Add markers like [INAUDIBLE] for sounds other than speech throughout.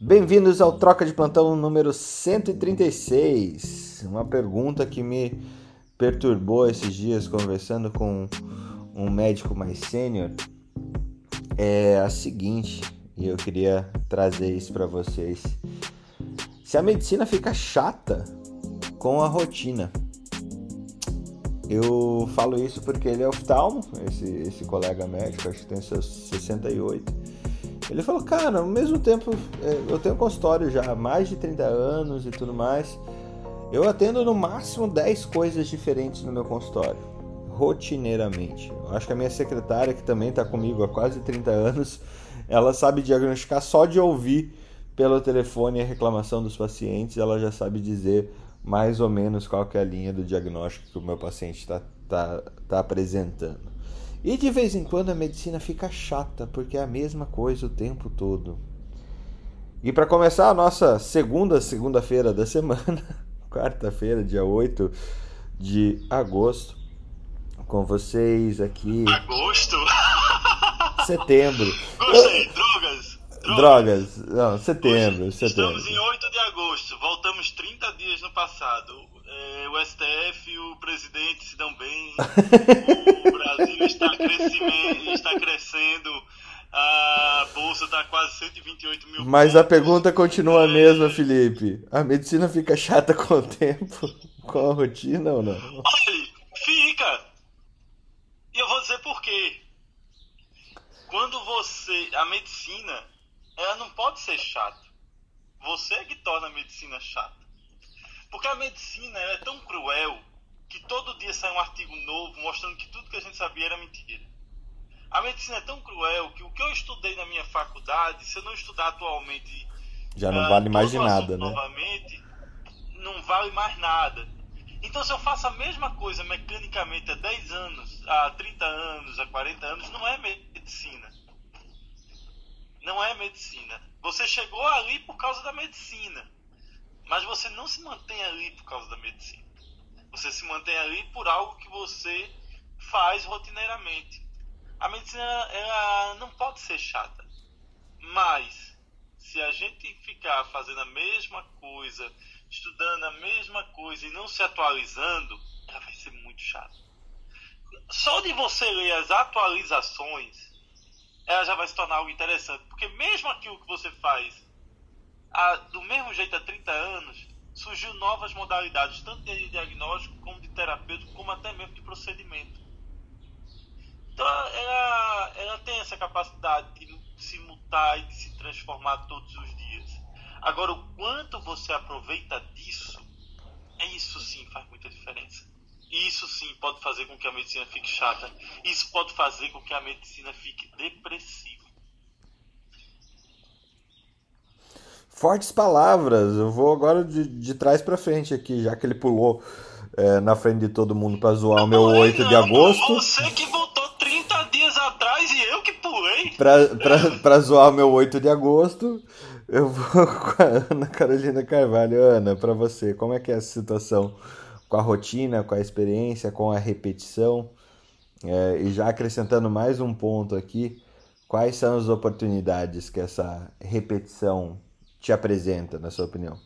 Bem-vindos ao Troca de Plantão número 136. Uma pergunta que me perturbou esses dias conversando com um médico mais sênior é a seguinte, e eu queria trazer isso para vocês. Se a medicina fica chata com a rotina. Eu falo isso porque ele é oftalmo, esse, esse colega médico, acho que tem seus 68 ele falou, cara, ao mesmo tempo, é, eu tenho consultório já há mais de 30 anos e tudo mais. Eu atendo no máximo 10 coisas diferentes no meu consultório, rotineiramente. Eu acho que a minha secretária, que também está comigo há quase 30 anos, ela sabe diagnosticar só de ouvir pelo telefone a reclamação dos pacientes, ela já sabe dizer mais ou menos qual é a linha do diagnóstico que o meu paciente está tá, tá apresentando. E de vez em quando a medicina fica chata, porque é a mesma coisa o tempo todo. E para começar a nossa segunda segunda-feira da semana, [LAUGHS] quarta-feira, dia 8 de agosto, com vocês aqui. Agosto? [LAUGHS] Setembro. Gostei, drogas. Drogas. drogas. Não, setembro, Hoje, setembro. Estamos em 8 de agosto, voltamos 30 dias no passado. É, o STF e o presidente se dão bem, [LAUGHS] o Brasil está, está crescendo, a bolsa está quase 128 mil Mas pontos. a pergunta continua a mesma, Felipe. A medicina fica chata com o tempo, [LAUGHS] com a rotina ou não? Olha, fica. E eu vou dizer por quê. Quando você. A medicina, ela não pode ser chata. Você é que torna a medicina chata. Porque a medicina é tão cruel que todo dia sai um artigo novo mostrando que tudo que a gente sabia era mentira. A medicina é tão cruel que o que eu estudei na minha faculdade, se eu não estudar atualmente. Já não uh, vale mais de nada, né? Novamente, não vale mais nada. Então, se eu faço a mesma coisa mecanicamente há 10 anos, há 30 anos, há 40 anos, não é medicina. Não é medicina. Você chegou ali por causa da medicina. Mas você não se mantém ali por causa da medicina. Você se mantém ali por algo que você faz rotineiramente. A medicina ela não pode ser chata. Mas se a gente ficar fazendo a mesma coisa, estudando a mesma coisa e não se atualizando, ela vai ser muito chata. Só de você ler as atualizações, ela já vai se tornar algo interessante. Porque mesmo aquilo que você faz há, do mesmo jeito há 30 anos, surgiu novas modalidades, tanto de diagnóstico como de terapêutico, como até mesmo de procedimento. Então, ela, ela tem essa capacidade de se mutar e de se transformar todos os dias. Agora, o quanto você aproveita disso, isso sim faz muita diferença. Isso sim pode fazer com que a medicina fique chata. Isso pode fazer com que a medicina fique depressiva. Fortes palavras. Eu vou agora de, de trás para frente aqui, já que ele pulou é, na frente de todo mundo para zoar o meu não, 8 não, de agosto. Você que voltou 30 dias atrás e eu que pulei. Para zoar o meu 8 de agosto, eu vou [LAUGHS] com a Ana Carolina Carvalho. Ana, para você, como é que é essa situação com a rotina, com a experiência, com a repetição? É, e já acrescentando mais um ponto aqui, quais são as oportunidades que essa repetição te apresenta, na sua opinião?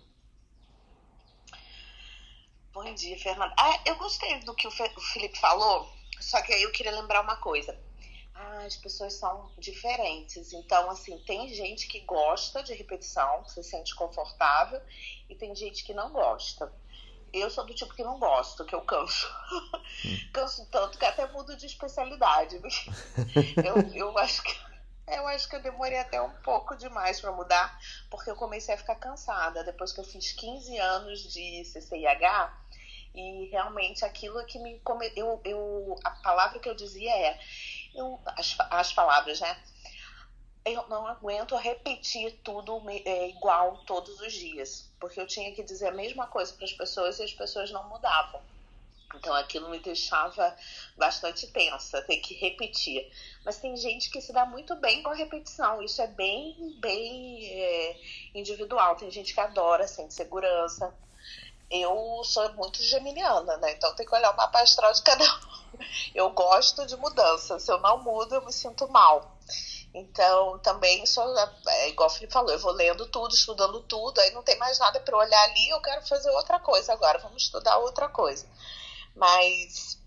Bom dia, Fernanda. Ah, eu gostei do que o Felipe falou, só que aí eu queria lembrar uma coisa. Ah, as pessoas são diferentes. Então, assim, tem gente que gosta de repetição, se sente confortável, e tem gente que não gosta. Eu sou do tipo que não gosto, que eu canso. Hum. [LAUGHS] canso tanto que até mudo de especialidade. [LAUGHS] eu, eu acho que eu acho que eu demorei até um pouco demais para mudar, porque eu comecei a ficar cansada depois que eu fiz 15 anos de CCIH. E realmente aquilo que me. Eu, eu, a palavra que eu dizia é. Eu, as, as palavras, né? Eu não aguento repetir tudo é, igual todos os dias. Porque eu tinha que dizer a mesma coisa para as pessoas e as pessoas não mudavam. Então aquilo me deixava bastante tensa, ter que repetir. Mas tem gente que se dá muito bem com a repetição. Isso é bem, bem é, individual. Tem gente que adora, sente segurança. Eu sou muito geminiana, né? Então tem que olhar o mapa astral de cada um. Eu gosto de mudança. Se eu não mudo, eu me sinto mal. Então, também sou, é, igual o Felipe falou, eu vou lendo tudo, estudando tudo, aí não tem mais nada para olhar ali, eu quero fazer outra coisa agora, vamos estudar outra coisa. Mas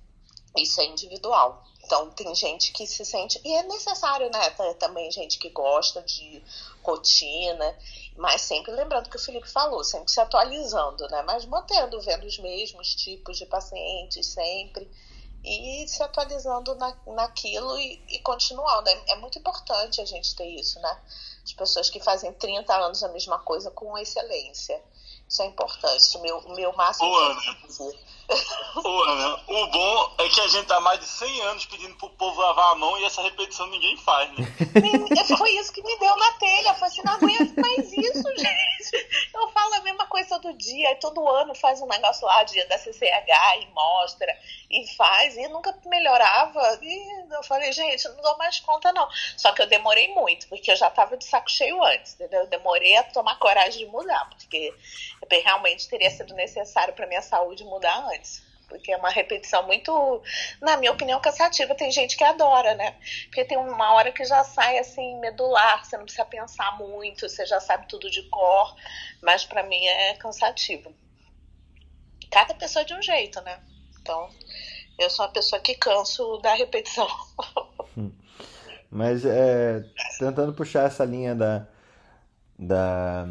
isso é individual. Então, tem gente que se sente. E é necessário, né? Também gente que gosta de rotina, mas sempre lembrando que o Felipe falou, sempre se atualizando, né? Mas mantendo, vendo os mesmos tipos de pacientes sempre e se atualizando na, naquilo e, e continuando. É, é, muito importante a gente ter isso, né? As pessoas que fazem 30 anos a mesma coisa com excelência. Isso é importante. O meu, o meu máximo. Ô, Ana, Ana, o bom é que a gente tá mais de 100 anos pedindo pro povo lavar a mão e essa repetição ninguém faz, né? [LAUGHS] Foi isso que me deu na telha. Eu falei assim: não aguento mais isso, gente. Eu falo a mesma coisa todo dia. E todo ano faz um negócio lá dia da CCH e mostra e faz. E nunca melhorava. E eu falei: gente, não dou mais conta, não. Só que eu demorei muito, porque eu já tava de saco cheio antes, entendeu? Eu demorei a tomar coragem de mudar, porque realmente teria sido necessário para minha saúde mudar antes. Porque é uma repetição muito, na minha opinião, cansativa. Tem gente que adora, né? Porque tem uma hora que já sai assim, medular, você não precisa pensar muito, você já sabe tudo de cor, mas para mim é cansativo. Cada pessoa é de um jeito, né? Então, eu sou uma pessoa que canso da repetição. [LAUGHS] Hum. Mas é, tentando puxar essa linha da, da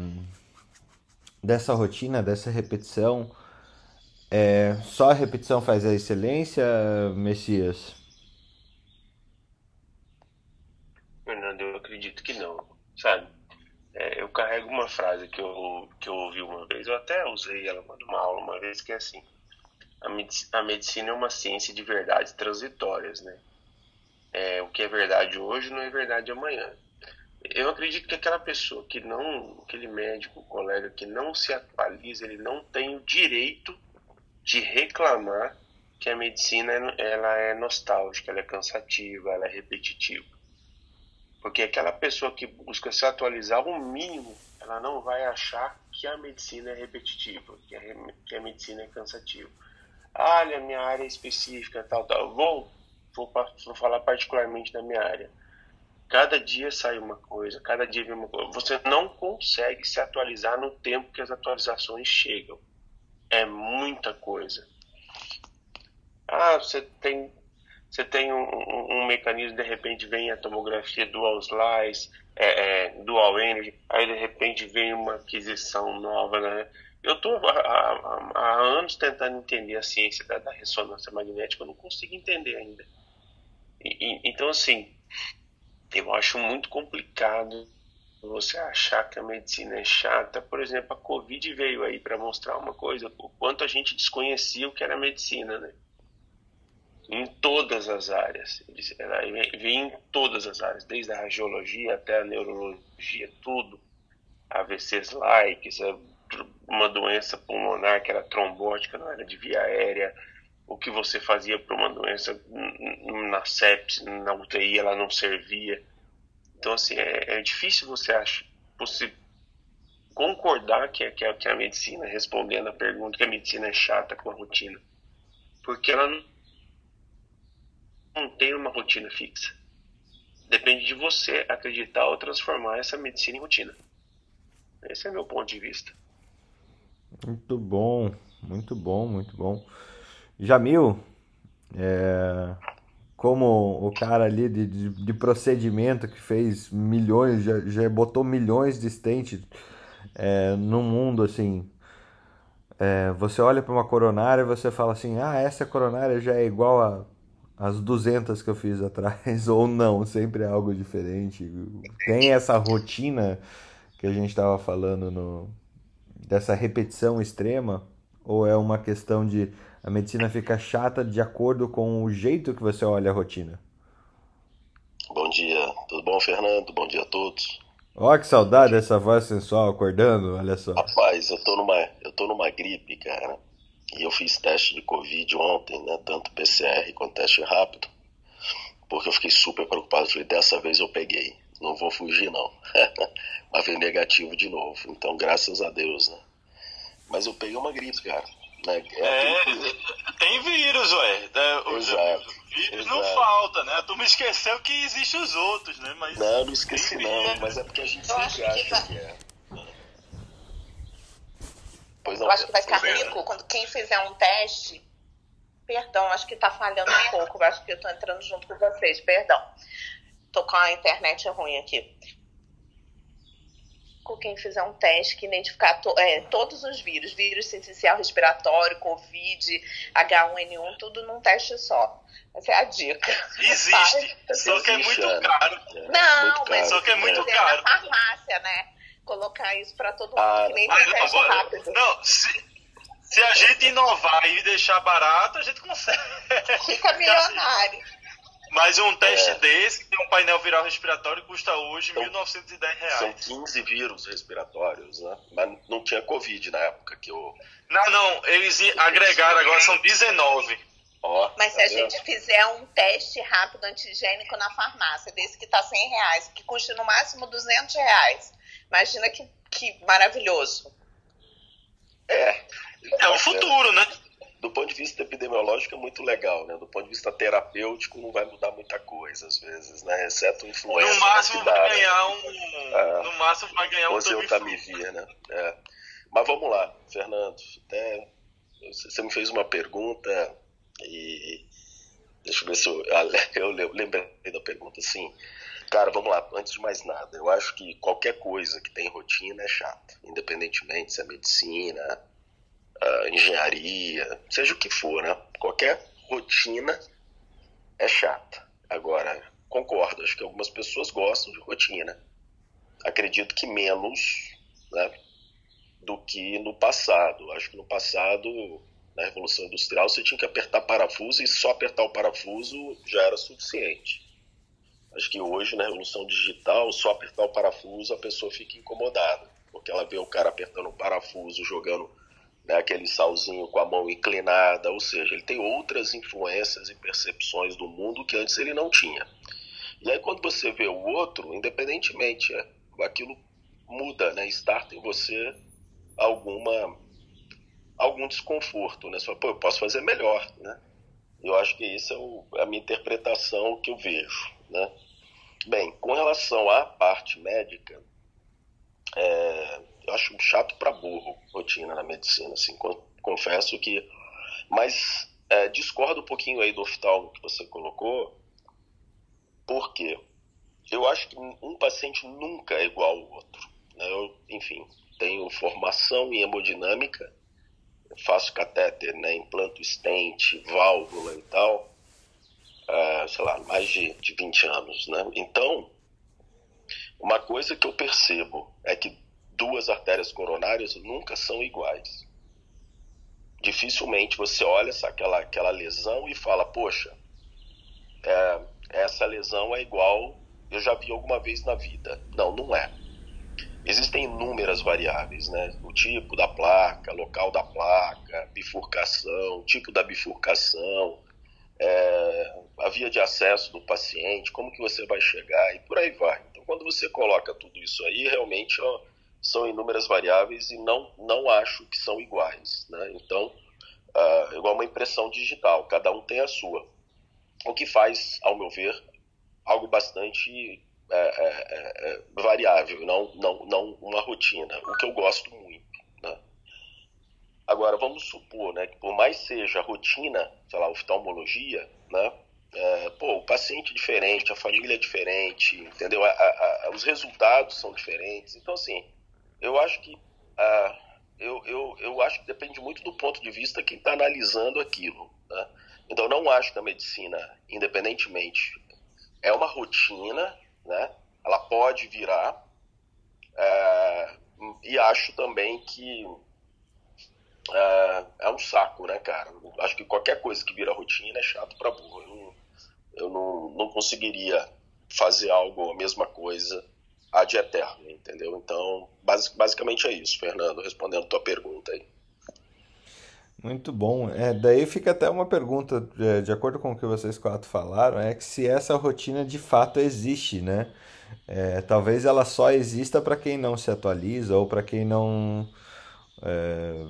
dessa rotina, dessa repetição, é, só a repetição faz a excelência, Messias? Fernando, eu acredito que não, sabe? É, eu carrego uma frase que eu, que eu ouvi uma vez, eu até usei ela numa aula uma vez, que é assim, a, medic a medicina é uma ciência de verdades transitórias, né? É, o que é verdade hoje não é verdade amanhã eu acredito que aquela pessoa que não, aquele médico, colega que não se atualiza, ele não tem o direito de reclamar que a medicina ela é nostálgica, ela é cansativa, ela é repetitiva. Porque aquela pessoa que busca se atualizar o mínimo, ela não vai achar que a medicina é repetitiva, que a, que a medicina é cansativa. Ah, minha área é específica, tal, tal. Vou, vou, vou falar particularmente da minha área Cada dia sai uma coisa, cada dia vem uma coisa. Você não consegue se atualizar no tempo que as atualizações chegam. É muita coisa. Ah, você tem, você tem um, um, um mecanismo, de repente vem a tomografia dual slice, é, é, dual energy, aí de repente vem uma aquisição nova, né? Eu estou há, há, anos tentando entender a ciência da, da ressonância magnética, eu não consigo entender ainda. E, e, então, assim, eu acho muito complicado você achar que a medicina é chata. Por exemplo, a Covid veio aí para mostrar uma coisa, o quanto a gente desconhecia o que era medicina, né? Em todas as áreas. Ela vem em todas as áreas, desde a radiologia até a neurologia, tudo. AVCs likes, uma doença pulmonar que era trombótica, não era de via aérea, o que você fazia para uma doença na sepsis, na UTI, ela não servia. Então, assim, é, é difícil você, acha, você concordar que, que, que a medicina, respondendo a pergunta, que a medicina é chata com a rotina. Porque ela não, não tem uma rotina fixa. Depende de você acreditar ou transformar essa medicina em rotina. Esse é meu ponto de vista. Muito bom, muito bom, muito bom. Jamil, é, como o cara ali de, de, de, procedimento que fez milhões, já, já botou milhões de stents é, no mundo, assim, é, você olha para uma coronária e você fala assim, ah, essa coronária já é igual a as 200 que eu fiz atrás, [LAUGHS] ou não, sempre é algo diferente. Tem essa rotina que a gente estava falando no, dessa repetição extrema, ou é uma questão de a medicina fica chata de acordo com o jeito que você olha a rotina. Bom dia, tudo bom, Fernando? Bom dia a todos. Ó, que saudade dessa voz sensual acordando, olha só. Rapaz, eu tô numa, eu tô numa gripe, cara. E eu fiz teste de Covid ontem, né? Tanto PCR quanto teste rápido. Porque eu fiquei super preocupado. Falei, dessa vez eu peguei. Não vou fugir, não. [LAUGHS] Mas veio negativo de novo. Então, graças a Deus, né? Mas eu peguei uma gripe, cara Né? É, tem vírus, ué. É, os, Exato. vírus Exato. não falta, né? Tu me esqueceu que existem os outros, né? Mas Não, não esqueci não, vírus. mas é porque a gente Eu acho que acha vai- que é. Pois não, Eu acho que vai ficar Fernanda. rico quando quem fizer um teste. Perdão, acho que tá falhando um pouco. Eu acho que eu tô entrando junto com vocês, perdão. Tô com a internet ruim aqui. Com quem fizer um teste que identificar to- é, todos os vírus, vírus sensicial respiratório, Covid, H1N1, tudo num teste só. Essa é a dica. Existe. [LAUGHS] Só que é muito caro. É, Não, muito mas caro. Só que é muito fazer caro. na farmácia, né? Colocar isso pra todo mundo, Ah, que nem Ah, tem não, teste agora- rápido. não se, se a gente inovar e deixar barato, a gente consegue. Fica [LAUGHS] milionário. Mas um teste É. desse, que tem um painel viral respiratório, custa hoje R$ Então, 1.910 São reais. 15 vírus respiratórios, né? Mas não tinha Covid na época que eu. Não, não, eles agregaram agora, são 19. Ó, Mas se tá a vendo? gente fizer um teste rápido antigênico na farmácia, desse que tá 100 reais, que custa no máximo 200 reais, imagina que, que maravilhoso. É. É o futuro, né? Do ponto de vista epidemiológico é muito legal, né? Do ponto de vista terapêutico não vai mudar muita coisa às vezes, né? Exceto influência. No máximo dá, vai né? ganhar um. É. No máximo vai ganhar um Tamiflu, né? É. Mas vamos lá, Fernando. Até você me fez uma pergunta e deixa eu ver se eu, [LAUGHS] eu le- lembrei da pergunta. Sim, cara, vamos lá. Antes de mais nada, eu acho que qualquer coisa que tem rotina é chata, independentemente se é medicina, ah, engenharia, seja o que for, né? Qualquer rotina é chata. Agora, concordo. Acho que algumas pessoas gostam de rotina acredito que menos né, do que no passado. Acho que no passado, na Revolução Industrial, você tinha que apertar parafuso e só apertar o parafuso já era suficiente. Acho que hoje, na Revolução Digital, só apertar o parafuso a pessoa fica incomodada, porque ela vê o cara apertando o parafuso, jogando né, aquele salzinho com a mão inclinada, ou seja, ele tem outras influências e percepções do mundo que antes ele não tinha. E aí quando você vê o outro, independentemente, é, aquilo muda, né? Starta em você alguma algum desconforto, né? Você fala, pô, eu posso fazer melhor, né? Eu acho que isso é o, a minha interpretação que eu vejo, né? Bem, com relação à parte médica, é, eu acho chato para burro rotina na medicina, assim, con- confesso que, mas é, discordo um pouquinho aí do oftalmo que você colocou, por quê? Eu acho que um paciente nunca é igual ao outro. né? Eu, enfim, tenho formação em hemodinâmica, faço catéter, né, implanto stent, válvula e tal, ah, sei lá, mais de, de 20 anos. Né? Então, uma coisa que eu percebo é que duas artérias coronárias nunca são iguais. Dificilmente você olha essa, aquela, aquela lesão e fala, poxa, é, essa lesão é igual eu já vi alguma vez na vida. Não, não é. Existem inúmeras variáveis, né? O tipo da placa, local da placa, bifurcação, tipo da bifurcação, é, a via de acesso do paciente, como que você vai chegar e por aí vai. Então, quando você coloca tudo isso aí, realmente ó, são inúmeras variáveis e não, não acho que são iguais, né? Então, ah, igual uma impressão digital, cada um tem a sua. O que faz, ao meu ver, algo bastante é, é, é, variável, não, não, não uma rotina, o que eu gosto muito. Né? Agora, vamos supor né, que por mais seja rotina, sei lá, oftalmologia, né, é, pô, o paciente é diferente, a família é diferente, entendeu? A, a, a, os resultados são diferentes. Então, assim, eu acho que ah, eu, eu, eu acho que depende muito do ponto de vista quem está analisando aquilo. Né? Então, não acho que a medicina, independentemente é uma rotina, né? Ela pode virar. É, e acho também que é, é, um saco, né, cara? Acho que qualquer coisa que vira rotina é chato pra burro. Eu, eu não, não conseguiria fazer algo, a mesma coisa, ad eterno, entendeu? Então, basic, basicamente é isso, Fernando, respondendo tua pergunta aí. Muito bom. É, daí fica até uma pergunta, de, de acordo com o que vocês quatro falaram, é que se essa rotina de fato existe, né? É, talvez ela só exista para quem não se atualiza ou para quem não é,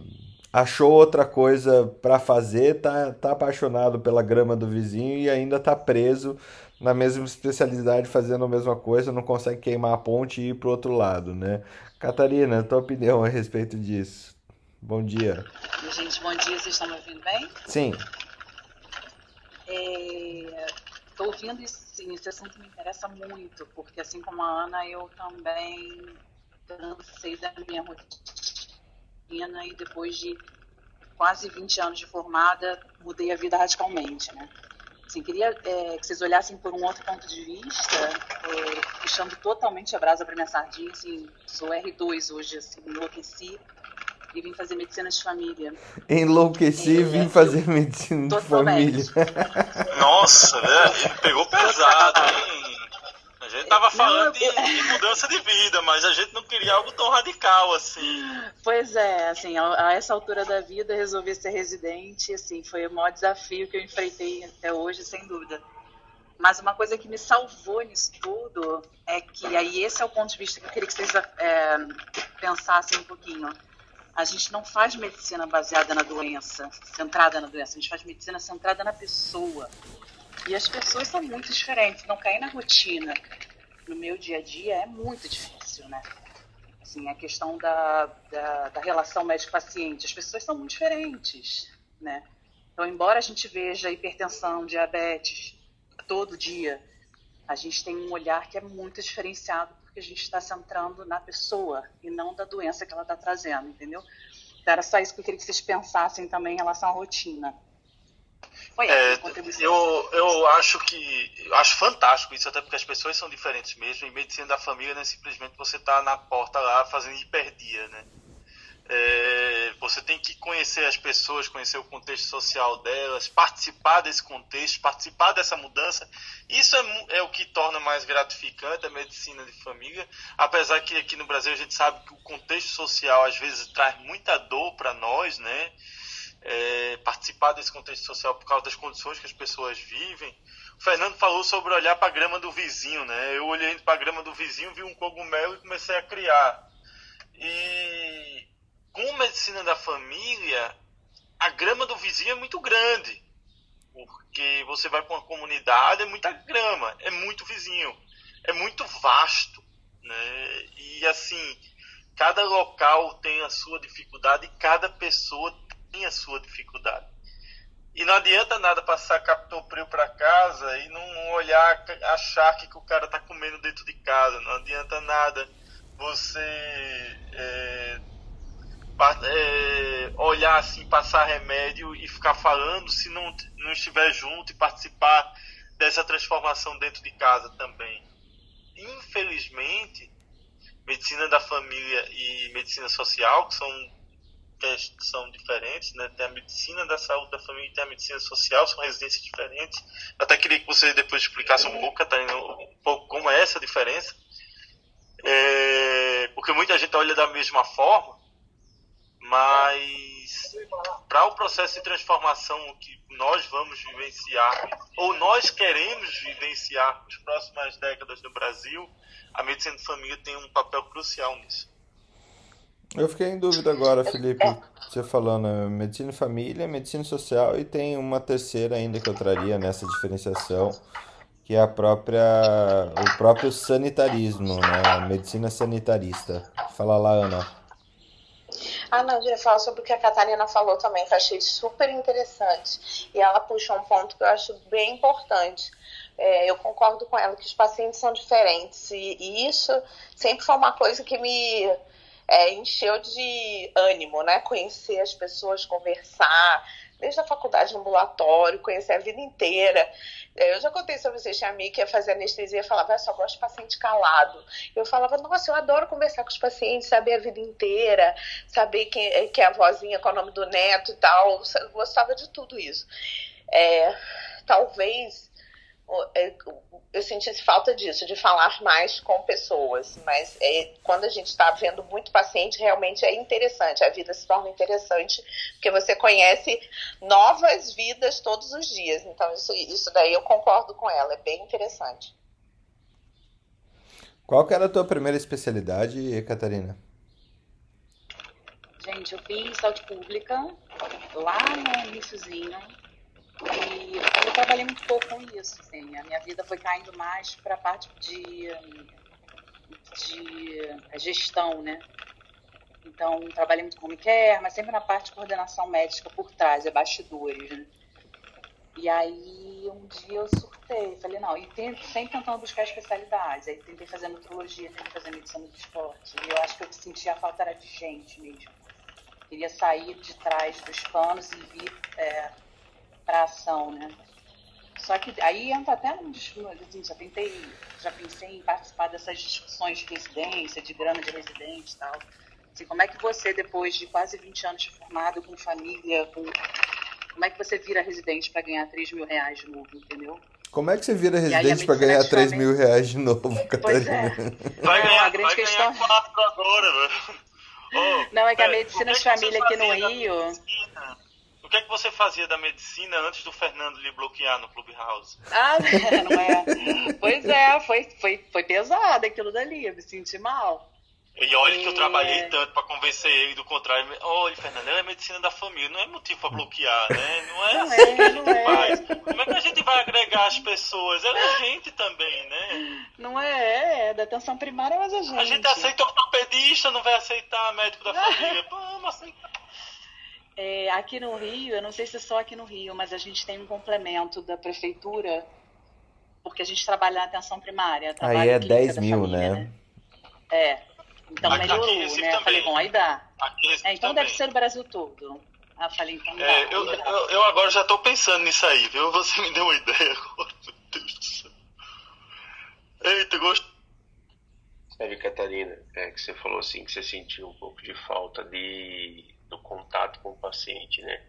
achou outra coisa para fazer, tá, tá apaixonado pela grama do vizinho e ainda tá preso na mesma especialidade fazendo a mesma coisa, não consegue queimar a ponte e ir pro outro lado, né? Catarina, tua opinião a respeito disso? Bom dia. Gente, bom dia, vocês estão me ouvindo bem? Sim. Estou é, ouvindo isso, sim, esse assunto me interessa muito, porque assim como a Ana, eu também cansei da minha rotina e depois de quase 20 anos de formada, mudei a vida radicalmente, né? Assim, queria é, que vocês olhassem por um outro ponto de vista, é, puxando totalmente a brasa para minha sardinha, assim, sou R2 hoje, assim, enlouqueci e vim fazer medicina de família. Enlouqueci e vim fazer medicina de família. Nossa, né? Ele pegou pesado, hein? A gente tava falando de, de, mudança de vida, mas a gente não queria algo tão radical assim. Pois é, assim, a, a, essa altura da vida resolver ser residente, assim, foi o maior desafio que eu enfrentei até hoje, sem dúvida. Mas uma coisa que me salvou nisso tudo é que aí esse é o ponto de vista que eu queria que vocês é, pensassem um pouquinho a gente não faz medicina baseada na doença, centrada na doença, a gente faz medicina centrada na pessoa. E as pessoas são muito diferentes, não cair na rotina no meu dia a dia é muito difícil, né? Assim, a questão da, da, da relação médico-paciente, as pessoas são muito diferentes, né? Então, embora a gente veja hipertensão, diabetes todo dia, a gente tem um olhar que é muito diferenciado porque a gente está centrando na pessoa e não da doença que ela está trazendo, entendeu? Então, era só isso que eu queria que vocês pensassem também em relação à rotina. Foi é, eu, eu acho que eu acho fantástico isso, até porque as pessoas são diferentes mesmo. E medicina da família não é simplesmente você estar tá na porta lá fazendo hiperdia, né? É, você tem que conhecer as pessoas, conhecer o contexto social delas, participar desse contexto, participar dessa mudança. Isso é, é, o que torna mais gratificante a medicina de família. Apesar que aqui no Brasil a gente sabe que o contexto social às vezes traz muita dor para nós, né? É, participar desse contexto social por causa das condições que as pessoas vivem. O Fernando falou sobre olhar para a grama do vizinho, né? Eu olhei para a grama do vizinho, vi um cogumelo e comecei a criar. E com medicina da família, a grama do vizinho é muito grande. Porque você vai para uma comunidade, é muita grama, é muito vizinho, é muito vasto. Né? E assim, cada local tem a sua dificuldade e cada pessoa tem a sua dificuldade. E não adianta nada passar captopril para casa e não olhar, achar que o cara está comendo dentro de casa. Não adianta nada você é, é, olhar assim, passar remédio e ficar falando se não, não estiver junto e participar dessa transformação dentro de casa também. Infelizmente, medicina da família e medicina social, que são, que são diferentes, né? tem a medicina da saúde da família tem a medicina social, são residências diferentes. Até queria que você depois explicasse um pouco, um pouco como é essa diferença. É, porque muita gente olha da mesma forma, mas para o processo de transformação que nós vamos vivenciar, ou nós queremos vivenciar nas próximas décadas no Brasil, a medicina de família tem um papel crucial nisso. Eu fiquei em dúvida agora, Felipe, você falando né, medicina de família, medicina social e tem uma terceira ainda que eu traria nessa diferenciação, que é a própria o próprio sanitarismo, né? Medicina sanitarista. Fala lá, Ana. Ah, não, eu ia falar sobre o que a Catarina falou também, que eu achei super interessante. E ela puxou um ponto que eu acho bem importante. É, eu concordo com ela que os pacientes são diferentes. E, e isso sempre foi uma coisa que me é, encheu de ânimo, né? Conhecer as pessoas, conversar, desde a faculdade ambulatório, conhecer a vida inteira. É, eu já contei sobre vocês, tinha amiga que ia fazer anestesia e falava, eu só gosto de paciente calado. Eu falava, nossa, eu adoro conversar com os pacientes, saber a vida inteira, saber quem, é, quem é a vozinha, qual é o nome do neto e tal. Eu gostava de tudo isso. É, talvez eu sentisse falta disso, de falar mais com pessoas. Mas é, quando a gente está vendo muito paciente, realmente é interessante. A vida se torna interessante, porque você conhece novas vidas todos os dias. Então, isso, isso daí eu concordo com ela, é bem interessante. Qual que era a tua primeira especialidade, Catarina? Gente, eu fiz saúde pública lá no iníciozinho. E eu trabalhei muito pouco com isso. Assim. A minha vida foi caindo mais para a parte de, de gestão, né? Então, trabalhei muito com care, mas sempre na parte de coordenação médica por trás, é bastidores, né? E aí, um dia eu surtei, falei, não, e tem, sempre tentando buscar especialidades. Aí tentei fazer nutrologia, tentei fazer medicina do esporte. E eu acho que eu sentia a falta era de gente mesmo. Queria sair de trás dos panos e vir é, para ação, né? Só que aí entra até num assim, já tentei, já pensei em participar dessas discussões de residência, de grana de residente e tal. Assim, como é que você, depois de quase 20 anos de formado, com família, com... como é que você vira residente para ganhar 3 mil reais de novo, entendeu? Como é que você vira residente para ganhar 3 mil reais de novo, Catarina? Pois é. Vai Não, ganhar, a grande vai questão- ganhar quatro agora, velho. Ô, Não, é que a é, medicina de é família aqui no Rio- medicina? O que é que você fazia da medicina antes do Fernando lhe bloquear no Clubhouse? Ah, não [LAUGHS] é? Pois é, foi, foi, foi pesado aquilo dali, eu me senti mal. E olha que eu É. trabalhei tanto pra convencer ele do contrário. Olha, Fernando, é medicina da família, não é motivo pra bloquear, né? Não é Não assim é, que a gente é. faz. Como é que a gente vai agregar as pessoas? Ela é gente também, né? Não é, é da atenção primária, mas a gente. A gente aceita ortopedista, não vai aceitar médico da [LAUGHS] família. Vamos aceitar. É, aqui no Rio, eu não sei se é só aqui no Rio, mas a gente tem um complemento da prefeitura, porque a gente trabalha na atenção primária. Aí é clínica 10 da mil, família, né? É. Então Aqui- melhorou, aqui né? Eu falei, bom, aí dá. É, então também. deve ser o Brasil todo. Eu falei, então dá. É, eu, eu, eu agora já tô pensando nisso aí, viu? Você me deu uma ideia [LAUGHS] agora, meu Deus do céu. Eita, gosto. Sabe, Catarina, é que você falou assim que você sentiu um pouco de falta de, do contato com o paciente, né?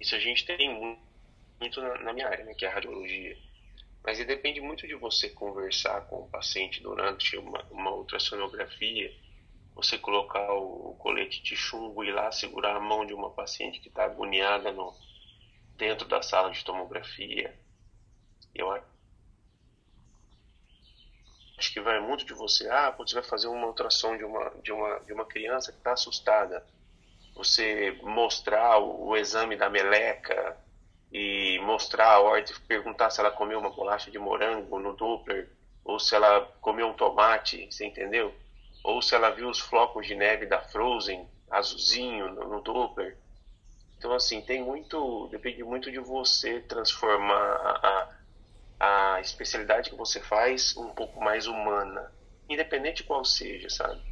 Isso a gente tem mu- muito na, minha área, né, que é a radiologia. Mas depende muito de você conversar com o paciente durante uma, uma ultrassonografia, você colocar o, o colete de chumbo e ir lá segurar a mão de uma paciente que está agoniada no, dentro da sala de tomografia. Eu acho que vai muito de você. Ah, você vai fazer uma ultrassom de uma, de uma, de uma criança que está assustada. Você mostrar o, o exame da meleca e mostrar a ordem, perguntar se ela comeu uma bolacha de morango no Doppler, ou se ela comeu um tomate, você entendeu? Ou se ela viu os flocos de neve da Frozen, azulzinho, no, no Doppler. Então, assim, tem muito, depende muito de você transformar a, a a especialidade que você faz um pouco mais humana, independente qual seja, sabe?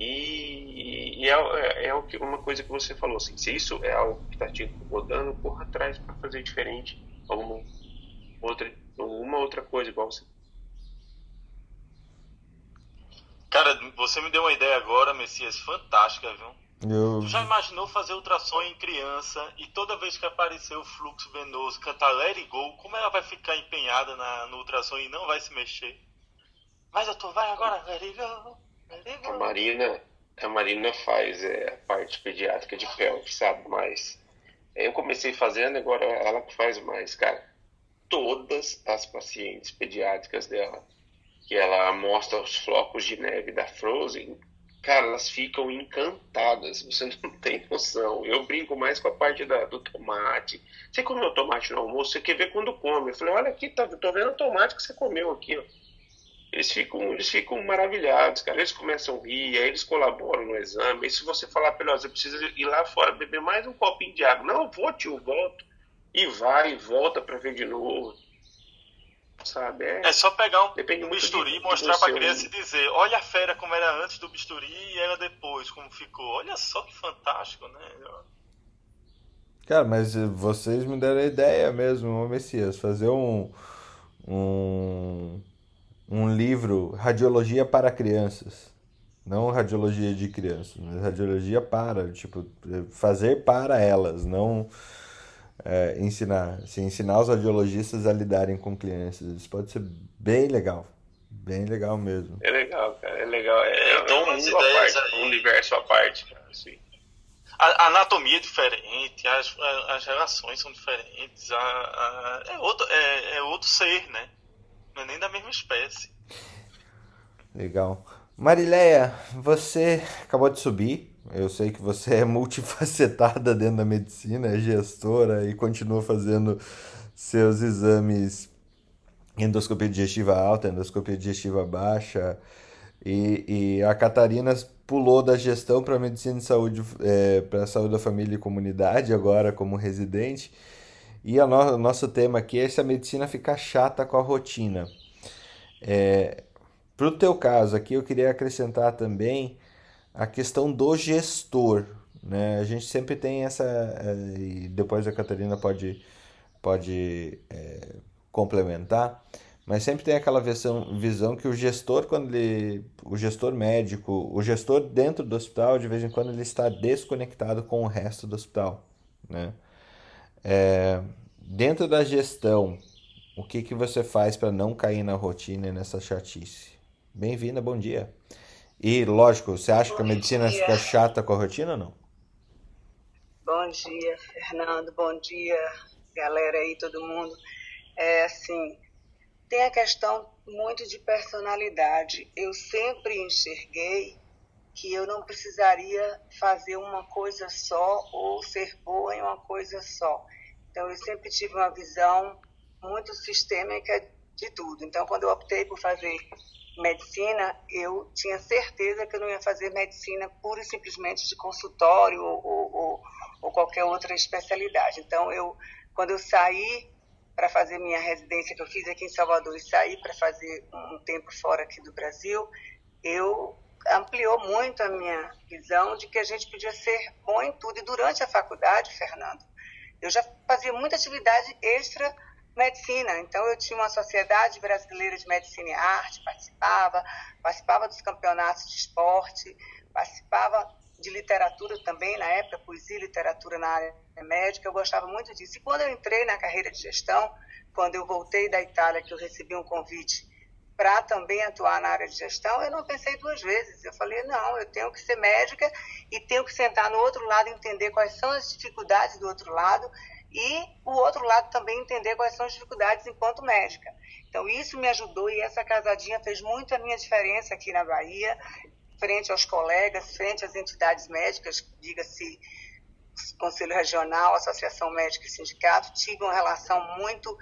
E, e é, é, é uma coisa que você falou, assim, se isso é algo que está te incomodando, corra atrás para fazer diferente, alguma outra, alguma outra coisa, igual você. Cara, você me deu uma ideia agora, Messias, fantástica, viu? Eu... Tu já imaginou fazer ultrassom em criança e toda vez que aparecer o fluxo venoso cantar Let It Go, como ela vai ficar empenhada na, no ultrassom e não vai se mexer? Vai, doutor, vai agora, Let It Go, A. Marina, a Marina faz é, a parte pediátrica de pelve, sabe? Mas eu comecei fazendo, agora ela que faz mais, cara. Todas as pacientes pediátricas dela, que ela mostra os flocos de neve da Frozen, cara, elas ficam encantadas. Você [LAUGHS] não tem noção. Eu brinco mais com a parte da, do tomate. Você comeu tomate no almoço? Você quer ver quando come? Eu falei, olha aqui, tá, tô vendo o tomate que você comeu aqui, ó. Eles ficam, eles ficam maravilhados, cara. Eles começam a rir, aí eles colaboram no exame. E se você falar pra ele, ó, você precisa ir lá fora beber mais um copinho de água. Não, vou, tio, volto. E vai, e volta pra ver de novo. Sabe? É, É só pegar um Depende bisturi de- e mostrar você, pra criança e dizer, olha a fera como era antes do bisturi e ela depois, como ficou. Olha só que fantástico, né? Cara, mas vocês me deram a ideia mesmo, ô Messias, fazer um, um, um livro Radiologia para Crianças. Não radiologia de crianças, mas radiologia para, tipo, fazer para elas, não é, ensinar. Se ensinar os radiologistas a lidarem com crianças. Isso pode ser bem legal. Bem legal mesmo. é legal, cara. É legal. É, Eu tenho é um umas mundo à ideias parte, aí. um universo à parte, cara. Assim. A, a anatomia é diferente, as, as relações são diferentes, a, a- é, outro, é, é outro ser, né? Não é nem da mesma espécie. Legal. Marileia, você acabou de subir, Eu sei que você é multifacetada dentro da medicina, é gestora e continua fazendo seus exames endoscopia digestiva alta, endoscopia digestiva baixa. E, e a Catarina pulou da gestão para medicina de saúde, é, para saúde da família e comunidade, agora como residente. E o no, nosso tema aqui é se a medicina ficar chata com a rotina. É, para o teu caso aqui, eu queria acrescentar também a questão do gestor. Né? A gente sempre tem essa. É, e depois a Catarina pode, pode é, complementar, mas sempre tem aquela visão, visão que o gestor, quando ele. O gestor médico, o gestor dentro do hospital, de vez em quando ele está desconectado com o resto do hospital. Né? É, dentro da gestão, o que, que você faz para não cair na rotina e nessa chatice? Bem-vinda, bom dia. E, lógico, você acha bom que a medicina dia. fica chata com a rotina ou não? Bom dia, Fernando. Bom dia, galera aí, todo mundo. É assim, tem a questão muito de personalidade. Eu sempre enxerguei que eu não precisaria fazer uma coisa só ou ser boa em uma coisa só. Então, eu sempre tive uma visão muito sistêmica de tudo. Então, quando eu optei por fazer medicina, eu tinha certeza que eu não ia fazer medicina pura e simplesmente de consultório ou, ou, ou qualquer outra especialidade. Então, eu, quando eu saí para fazer minha residência que eu fiz aqui em Salvador e saí para fazer um tempo fora aqui do Brasil, eu ampliou muito a minha visão de que a gente podia ser bom em tudo. E durante a faculdade, Fernando, eu já fazia muita atividade extra medicina. Então, eu tinha uma sociedade brasileira de medicina e arte, participava, participava dos campeonatos de esporte, participava de literatura também, na época, poesia e literatura na área médica, eu gostava muito disso. E quando eu entrei na carreira de gestão, quando eu voltei da Itália, que eu recebi um convite para também atuar na área de gestão, eu não pensei duas vezes. Eu falei, não, eu tenho que ser médica e tenho que sentar no outro lado e entender quais são as dificuldades do outro lado e o outro lado também entender quais são as dificuldades enquanto médica. Então, isso me ajudou e essa casadinha fez muito a minha diferença aqui na Bahia, frente aos colegas, frente às entidades médicas, diga-se Conselho Regional, Associação Médica e Sindicato, tive uma relação muito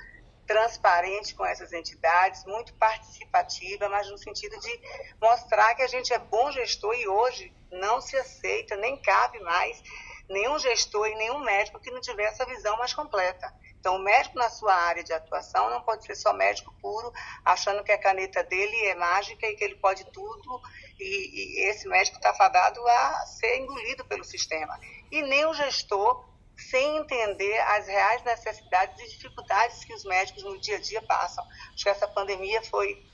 transparente com essas entidades, muito participativa, mas no sentido de mostrar que a gente é bom gestor e hoje não se aceita, nem cabe mais nenhum gestor e nenhum médico que não tiver essa visão mais completa. Então, o médico na sua área de atuação não pode ser só médico puro, achando que a caneta dele é mágica e que ele pode tudo, e, e esse médico está fadado a ser engolido pelo sistema. E nem o gestor sem entender as reais necessidades e dificuldades que os médicos no dia a dia passam. Acho que essa pandemia foi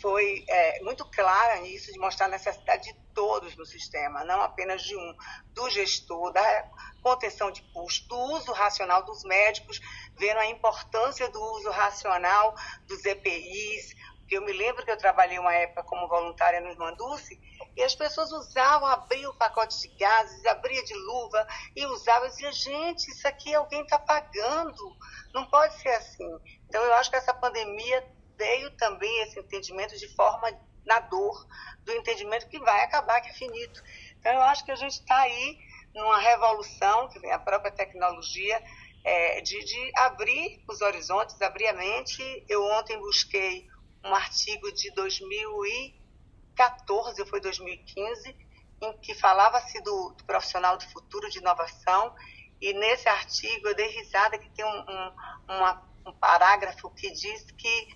foi é, muito clara nisso, de mostrar a necessidade de todos no sistema, não apenas de um, do gestor, da contenção de custo, do uso racional dos médicos, vendo a importância do uso racional dos EPIs. Eu me lembro que eu trabalhei uma época como voluntária no Irmanduce e as pessoas usavam, abriam o pacote de gases, abria de luva e usavam. Eu dizia, gente, isso aqui alguém está pagando, não pode ser assim. Então, eu acho que essa pandemia veio também esse entendimento de forma na dor, do entendimento que vai acabar, que é finito. Então, eu acho que a gente está aí numa revolução, que vem a própria tecnologia, é, de, de abrir os horizontes, abrir a mente. Eu ontem busquei um artigo de 2014, foi 2015, em que falava-se do, do, profissional do futuro de inovação, e nesse artigo eu dei risada que tem um, um, uma, um parágrafo que diz que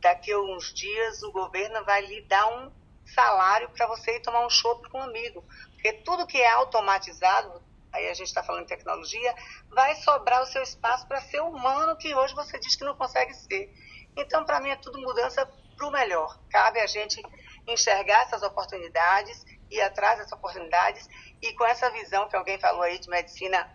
daqui a uns dias o governo vai lhe dar um salário para você ir tomar um chopp com um amigo. Porque tudo que é automatizado, aí a gente está falando de tecnologia, vai sobrar o seu espaço para ser humano que hoje você diz que não consegue ser. Então, para mim, é tudo mudança para o melhor. Cabe a gente enxergar essas oportunidades, ir atrás dessas oportunidades e com essa visão que alguém falou aí de medicina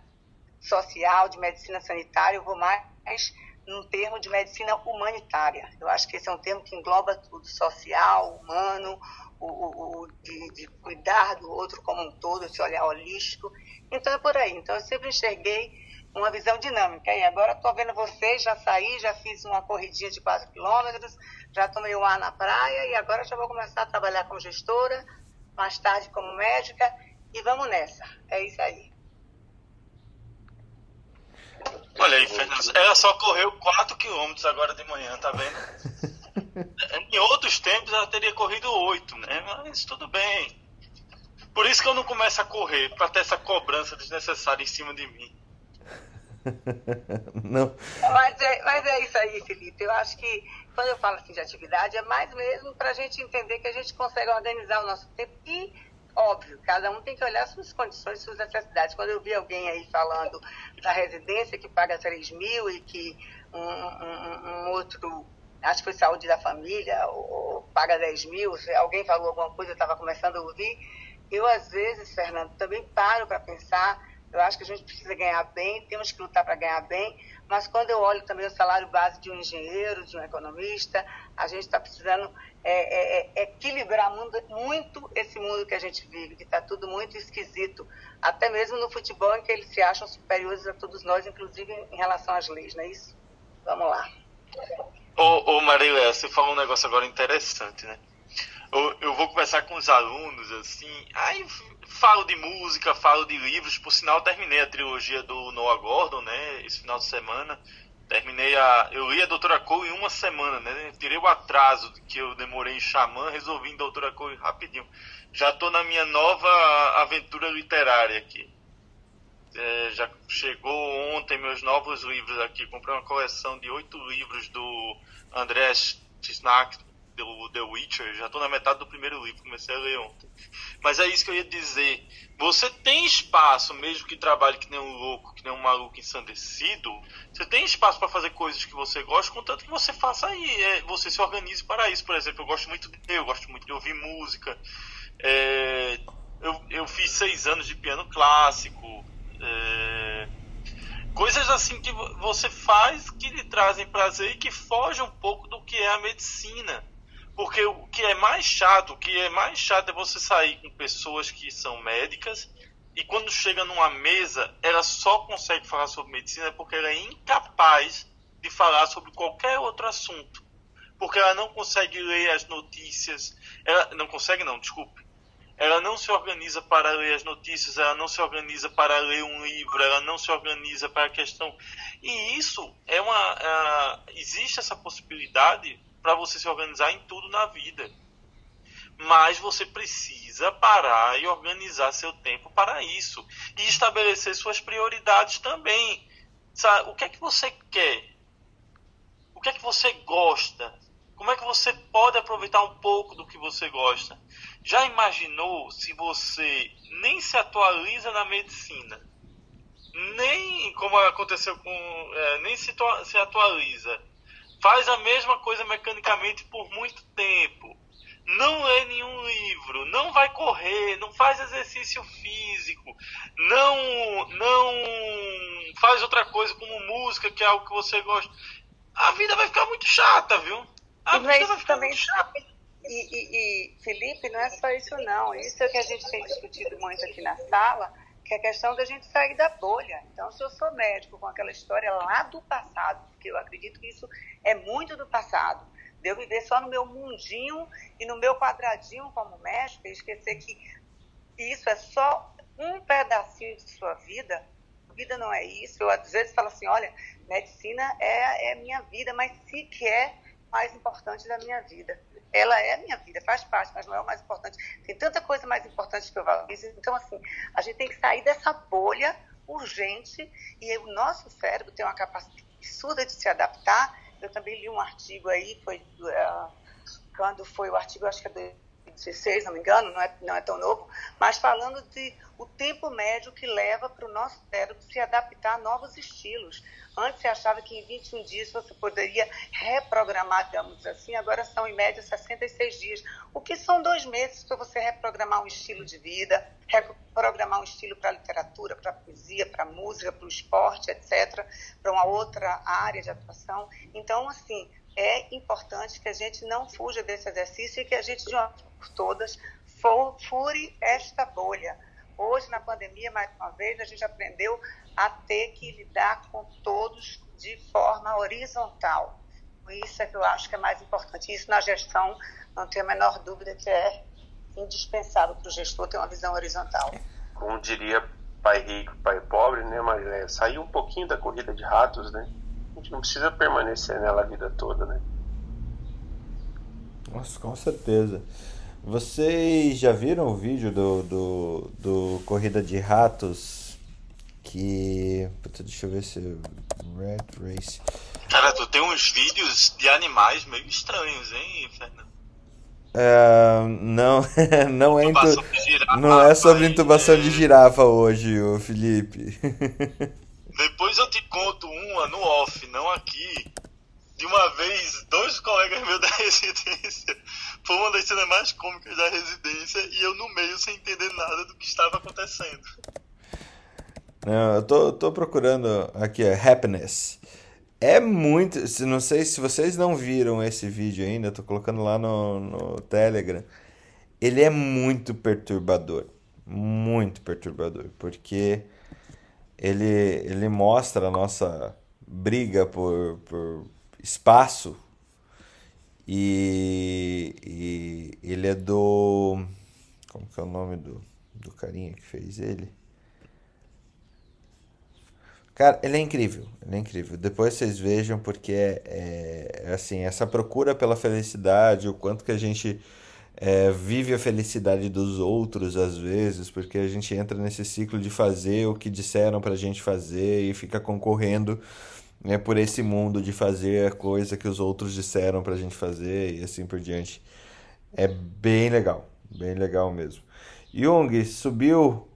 social, de medicina sanitária, eu vou mais num termo de medicina humanitária. Eu acho que esse é um termo que engloba tudo, social, humano, o, o, o de, de, cuidar do outro como um todo, esse olhar holístico. Então é por aí. Então eu sempre enxerguei uma visão dinâmica. E agora estou vendo vocês, já saí, já fiz uma corridinha de 4 quilômetros, já tomei o ar na praia e agora já vou começar a trabalhar como gestora, mais tarde como médica e vamos nessa. É isso aí. Olha aí, Fernando, ela só correu 4 quilômetros agora de manhã, tá vendo? [LAUGHS] em outros tempos ela teria corrido 8, né? Mas tudo bem. Por isso que eu não começo a correr, para ter essa cobrança desnecessária em cima de mim. [LAUGHS] não. Mas é, mas é isso aí, Felipe. Eu acho que quando eu falo assim de atividade, é mais mesmo para a gente entender que a gente consegue organizar o nosso tempo e óbvio, cada um tem que olhar suas condições, suas necessidades. Quando eu vi alguém aí falando da residência que paga 3 mil e que um, um, um outro, acho que foi saúde da família, ou, paga 10 mil, alguém falou alguma coisa, eu estava começando a ouvir. Eu, às vezes, Fernando, também paro para pensar. Eu acho que a gente precisa ganhar bem, temos que lutar para ganhar bem, mas quando eu olho também o salário base de um engenheiro, de um economista, a gente está precisando é, é, é, equilibrar muito, muito esse mundo que a gente vive, que está tudo muito esquisito, até mesmo no futebol, em que eles se acham superiores a todos nós, inclusive em relação às leis, não é isso? Vamos lá. Ô, ô você falou um negócio agora interessante, né? Eu, eu vou conversar com os alunos, assim, aí falo de música, falo de livros, por sinal terminei a trilogia do Noah Gordon, né, esse final de semana, terminei a. Eu li a Doutora Cole em uma semana, né? Tirei o atraso que eu demorei em Xamã, resolvi em Doutora Cole rapidinho. Já estou na minha nova aventura literária aqui. É, já chegou ontem meus novos livros aqui. Comprei uma coleção de oito livros do André Snack, do The Witcher, já estou na metade do primeiro livro, comecei a ler ontem. Mas é isso que eu ia dizer. Você tem espaço, mesmo que trabalhe que nem um louco, que nem um maluco ensandecido, você tem espaço para fazer coisas que você gosta, contanto que você faça aí, é, você se organize para isso. Por exemplo, eu gosto muito de eu gosto muito de ouvir música. É, eu, eu fiz seis anos de piano clássico. É, coisas assim que você faz que lhe trazem prazer e que fogem um pouco do que é a medicina. Porque o que é mais chato, o que é mais chato é você sair com pessoas que são médicas e quando chega numa mesa, ela só consegue falar sobre medicina porque ela é incapaz de falar sobre qualquer outro assunto. Porque ela não consegue ler as notícias. Ela não consegue não, desculpe. Ela não se organiza para ler as notícias, ela não se organiza para ler um livro, ela não se organiza para a questão. E isso é uma. Uh, existe essa possibilidade para você se organizar em tudo na vida. Mas você precisa parar e organizar seu tempo para isso e estabelecer suas prioridades também. Sabe? O que é que você quer? O que é que você gosta? Como é que você pode aproveitar um pouco do que você gosta? Já imaginou se você nem se atualiza na medicina, nem como aconteceu com, é, nem se, se atualiza faz a mesma coisa mecanicamente por muito tempo, não lê nenhum livro, não vai correr, não faz exercício físico, não não faz outra coisa como música, que é algo que você gosta, a vida vai ficar muito chata, viu? A e vida vai ficar também, muito chata. E, e, e, Felipe, não é só isso não. Isso é que a gente tem discutido muito aqui na sala, que é a questão da gente sair da bolha. Então, se eu sou médico com aquela história lá do passado, porque eu acredito que isso é muito do passado, de eu viver só no meu mundinho e no meu quadradinho como médico e esquecer que isso é só um pedacinho de sua vida, vida não é isso. Eu às vezes falo assim, olha, medicina é, é minha vida, mas sequer mais importante da minha vida ela é a minha vida, faz parte, mas não é o mais importante. Tem tanta coisa mais importante que eu valorizo. Então, assim, a gente tem que sair dessa bolha urgente e o nosso cérebro tem uma capacidade absurda de se adaptar. Eu também li um artigo aí, foi uh, quando foi o artigo, acho que é 2016, não me engano, não é, não é tão novo, mas falando de o tempo médio que leva para o nosso cérebro se adaptar a novos estilos. Antes você achava que em 21 dias você poderia reprogramar, digamos assim, agora são em média 66 dias, o que são dois meses para você reprogramar um estilo de vida, reprogramar um estilo para literatura, para poesia, para música, para o esporte, etc., para uma outra área de atuação. Então, assim, é importante que a gente não fuja desse exercício e que a gente, de uma vez por todas, fure esta bolha. Hoje, na pandemia, mais uma vez, a gente aprendeu a ter que lidar com todos de forma horizontal. Isso é que eu acho que é mais importante. Isso na gestão, não tenho a menor dúvida que é indispensável para o gestor ter uma visão horizontal. como diria pai rico, pai pobre, né? Mas é, sair um pouquinho da corrida de ratos, né? A gente não precisa permanecer nela a vida toda, né? Nossa, com certeza. Vocês já viram o vídeo do, do, do Corrida de Ratos? Que. Puta, deixa eu ver se. Red Race. Cara, tu tem uns vídeos de animais meio estranhos, hein, Fernando? É, não, [LAUGHS] não é, Intubação intu- de girafa, não é sobre aí, intubação de girafa hoje, ô Felipe. [LAUGHS] Depois eu te conto uma no off, não aqui. De uma vez, dois colegas meus [LAUGHS] da residência. Foi uma das cenas mais cômicas da residência e eu no meio sem entender nada do que estava acontecendo. Não, eu tô, tô procurando aqui, ó, Happiness. É muito. Não sei se vocês não viram esse vídeo ainda, tô colocando lá no, no Telegram. Ele é muito perturbador. Muito perturbador. Porque ele, ele mostra a nossa briga por, por espaço. E, e ele é do. Como que é o nome do, do carinha que fez ele? Cara, ele é incrível, ele é incrível. Depois vocês vejam porque é, é- é assim, essa procura pela felicidade, o quanto que a gente é, vive a felicidade dos outros às vezes, porque a gente entra nesse ciclo de fazer o que disseram pra gente fazer e fica concorrendo, né, por esse mundo de fazer a coisa que os outros disseram pra gente fazer e assim por diante. É bem legal, bem legal mesmo. Jung, subiu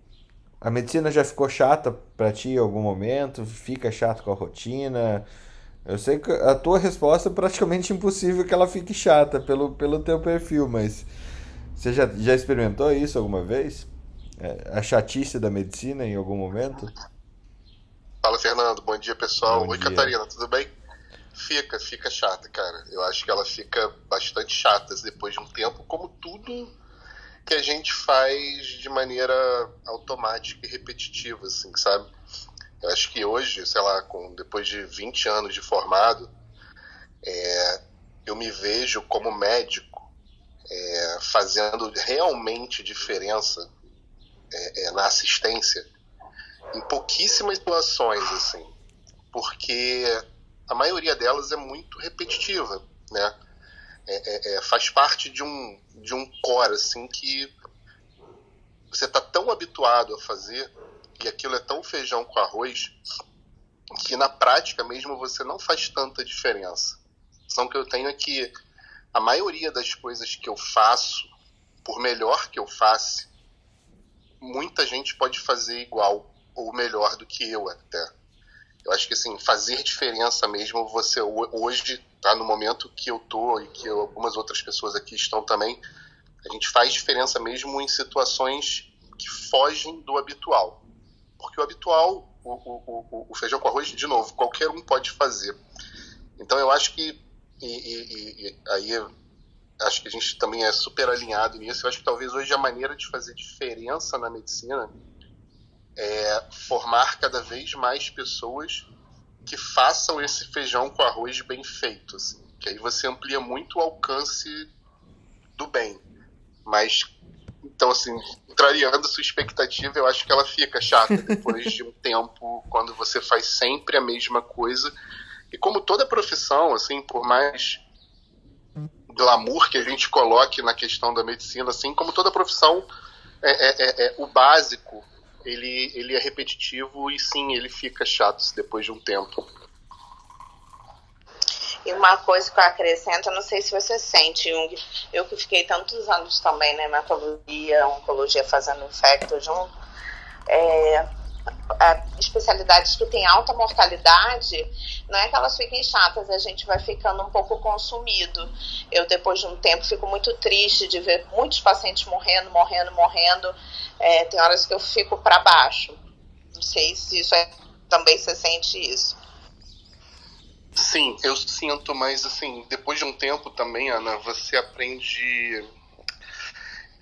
a medicina já ficou chata pra ti em algum momento? Fica chato com a rotina? Eu sei que a tua resposta é praticamente impossível que ela fique chata pelo, pelo teu perfil, mas você já, já experimentou isso alguma vez? É, a chatice da medicina em algum momento? Fala, Fernando. Bom dia, pessoal. Bom Oi, dia. Catarina, tudo bem? Fica, fica chata, cara. Eu acho que ela fica bastante chata depois de um tempo, como tudo que a gente faz de maneira automática e repetitiva, assim, sabe? Eu acho que hoje, sei lá, com, depois de 20 anos de formado, é, eu me vejo como médico é, fazendo realmente diferença é, é, na assistência em pouquíssimas situações, assim, porque a maioria delas é muito repetitiva, né? É, é, faz parte de um de um core assim que você está tão habituado a fazer e aquilo é tão feijão com arroz que na prática mesmo você não faz tanta diferença. A que eu tenho é que a maioria das coisas que eu faço, por melhor que eu faça, muita gente pode fazer igual ou melhor do que eu até. Eu acho que assim, fazer diferença mesmo, você ho- hoje, tá no momento que eu tô e que eu- algumas outras pessoas aqui estão também, a gente faz diferença mesmo em situações que fogem do habitual. Porque o habitual, o, o, o, feijão com arroz, de novo, qualquer um pode fazer. Então eu acho que, e, e- e- aí acho que a gente também é super alinhado nisso, eu acho que talvez hoje a maneira de fazer diferença na medicina é formar cada vez mais pessoas que façam esse feijão com arroz bem feito, assim, que aí você amplia muito o alcance do bem. Mas, então, assim, contrariando sua expectativa, eu acho que ela fica chata [LAUGHS] depois de um tempo, quando você faz sempre a mesma coisa. E como toda profissão, assim, por mais glamour que a gente coloque na questão da medicina, assim como toda profissão, é, é, é, é, o básico ele, ele é repetitivo e sim, ele fica chato depois de um tempo. E uma coisa que eu acrescento, eu não sei se você sente, Jung, eu que fiquei tantos anos também na hematologia, oncologia fazendo infecto junto, é, especialidades que têm alta mortalidade, não é que elas fiquem chatas, a gente vai ficando um pouco consumido. Eu, depois de um tempo, fico muito triste de ver muitos pacientes morrendo, morrendo, morrendo. É, tem horas que eu fico para baixo. Não sei se isso é. Também você sente isso. Sim, eu sinto, mas assim, depois de um tempo também, Ana, você aprende.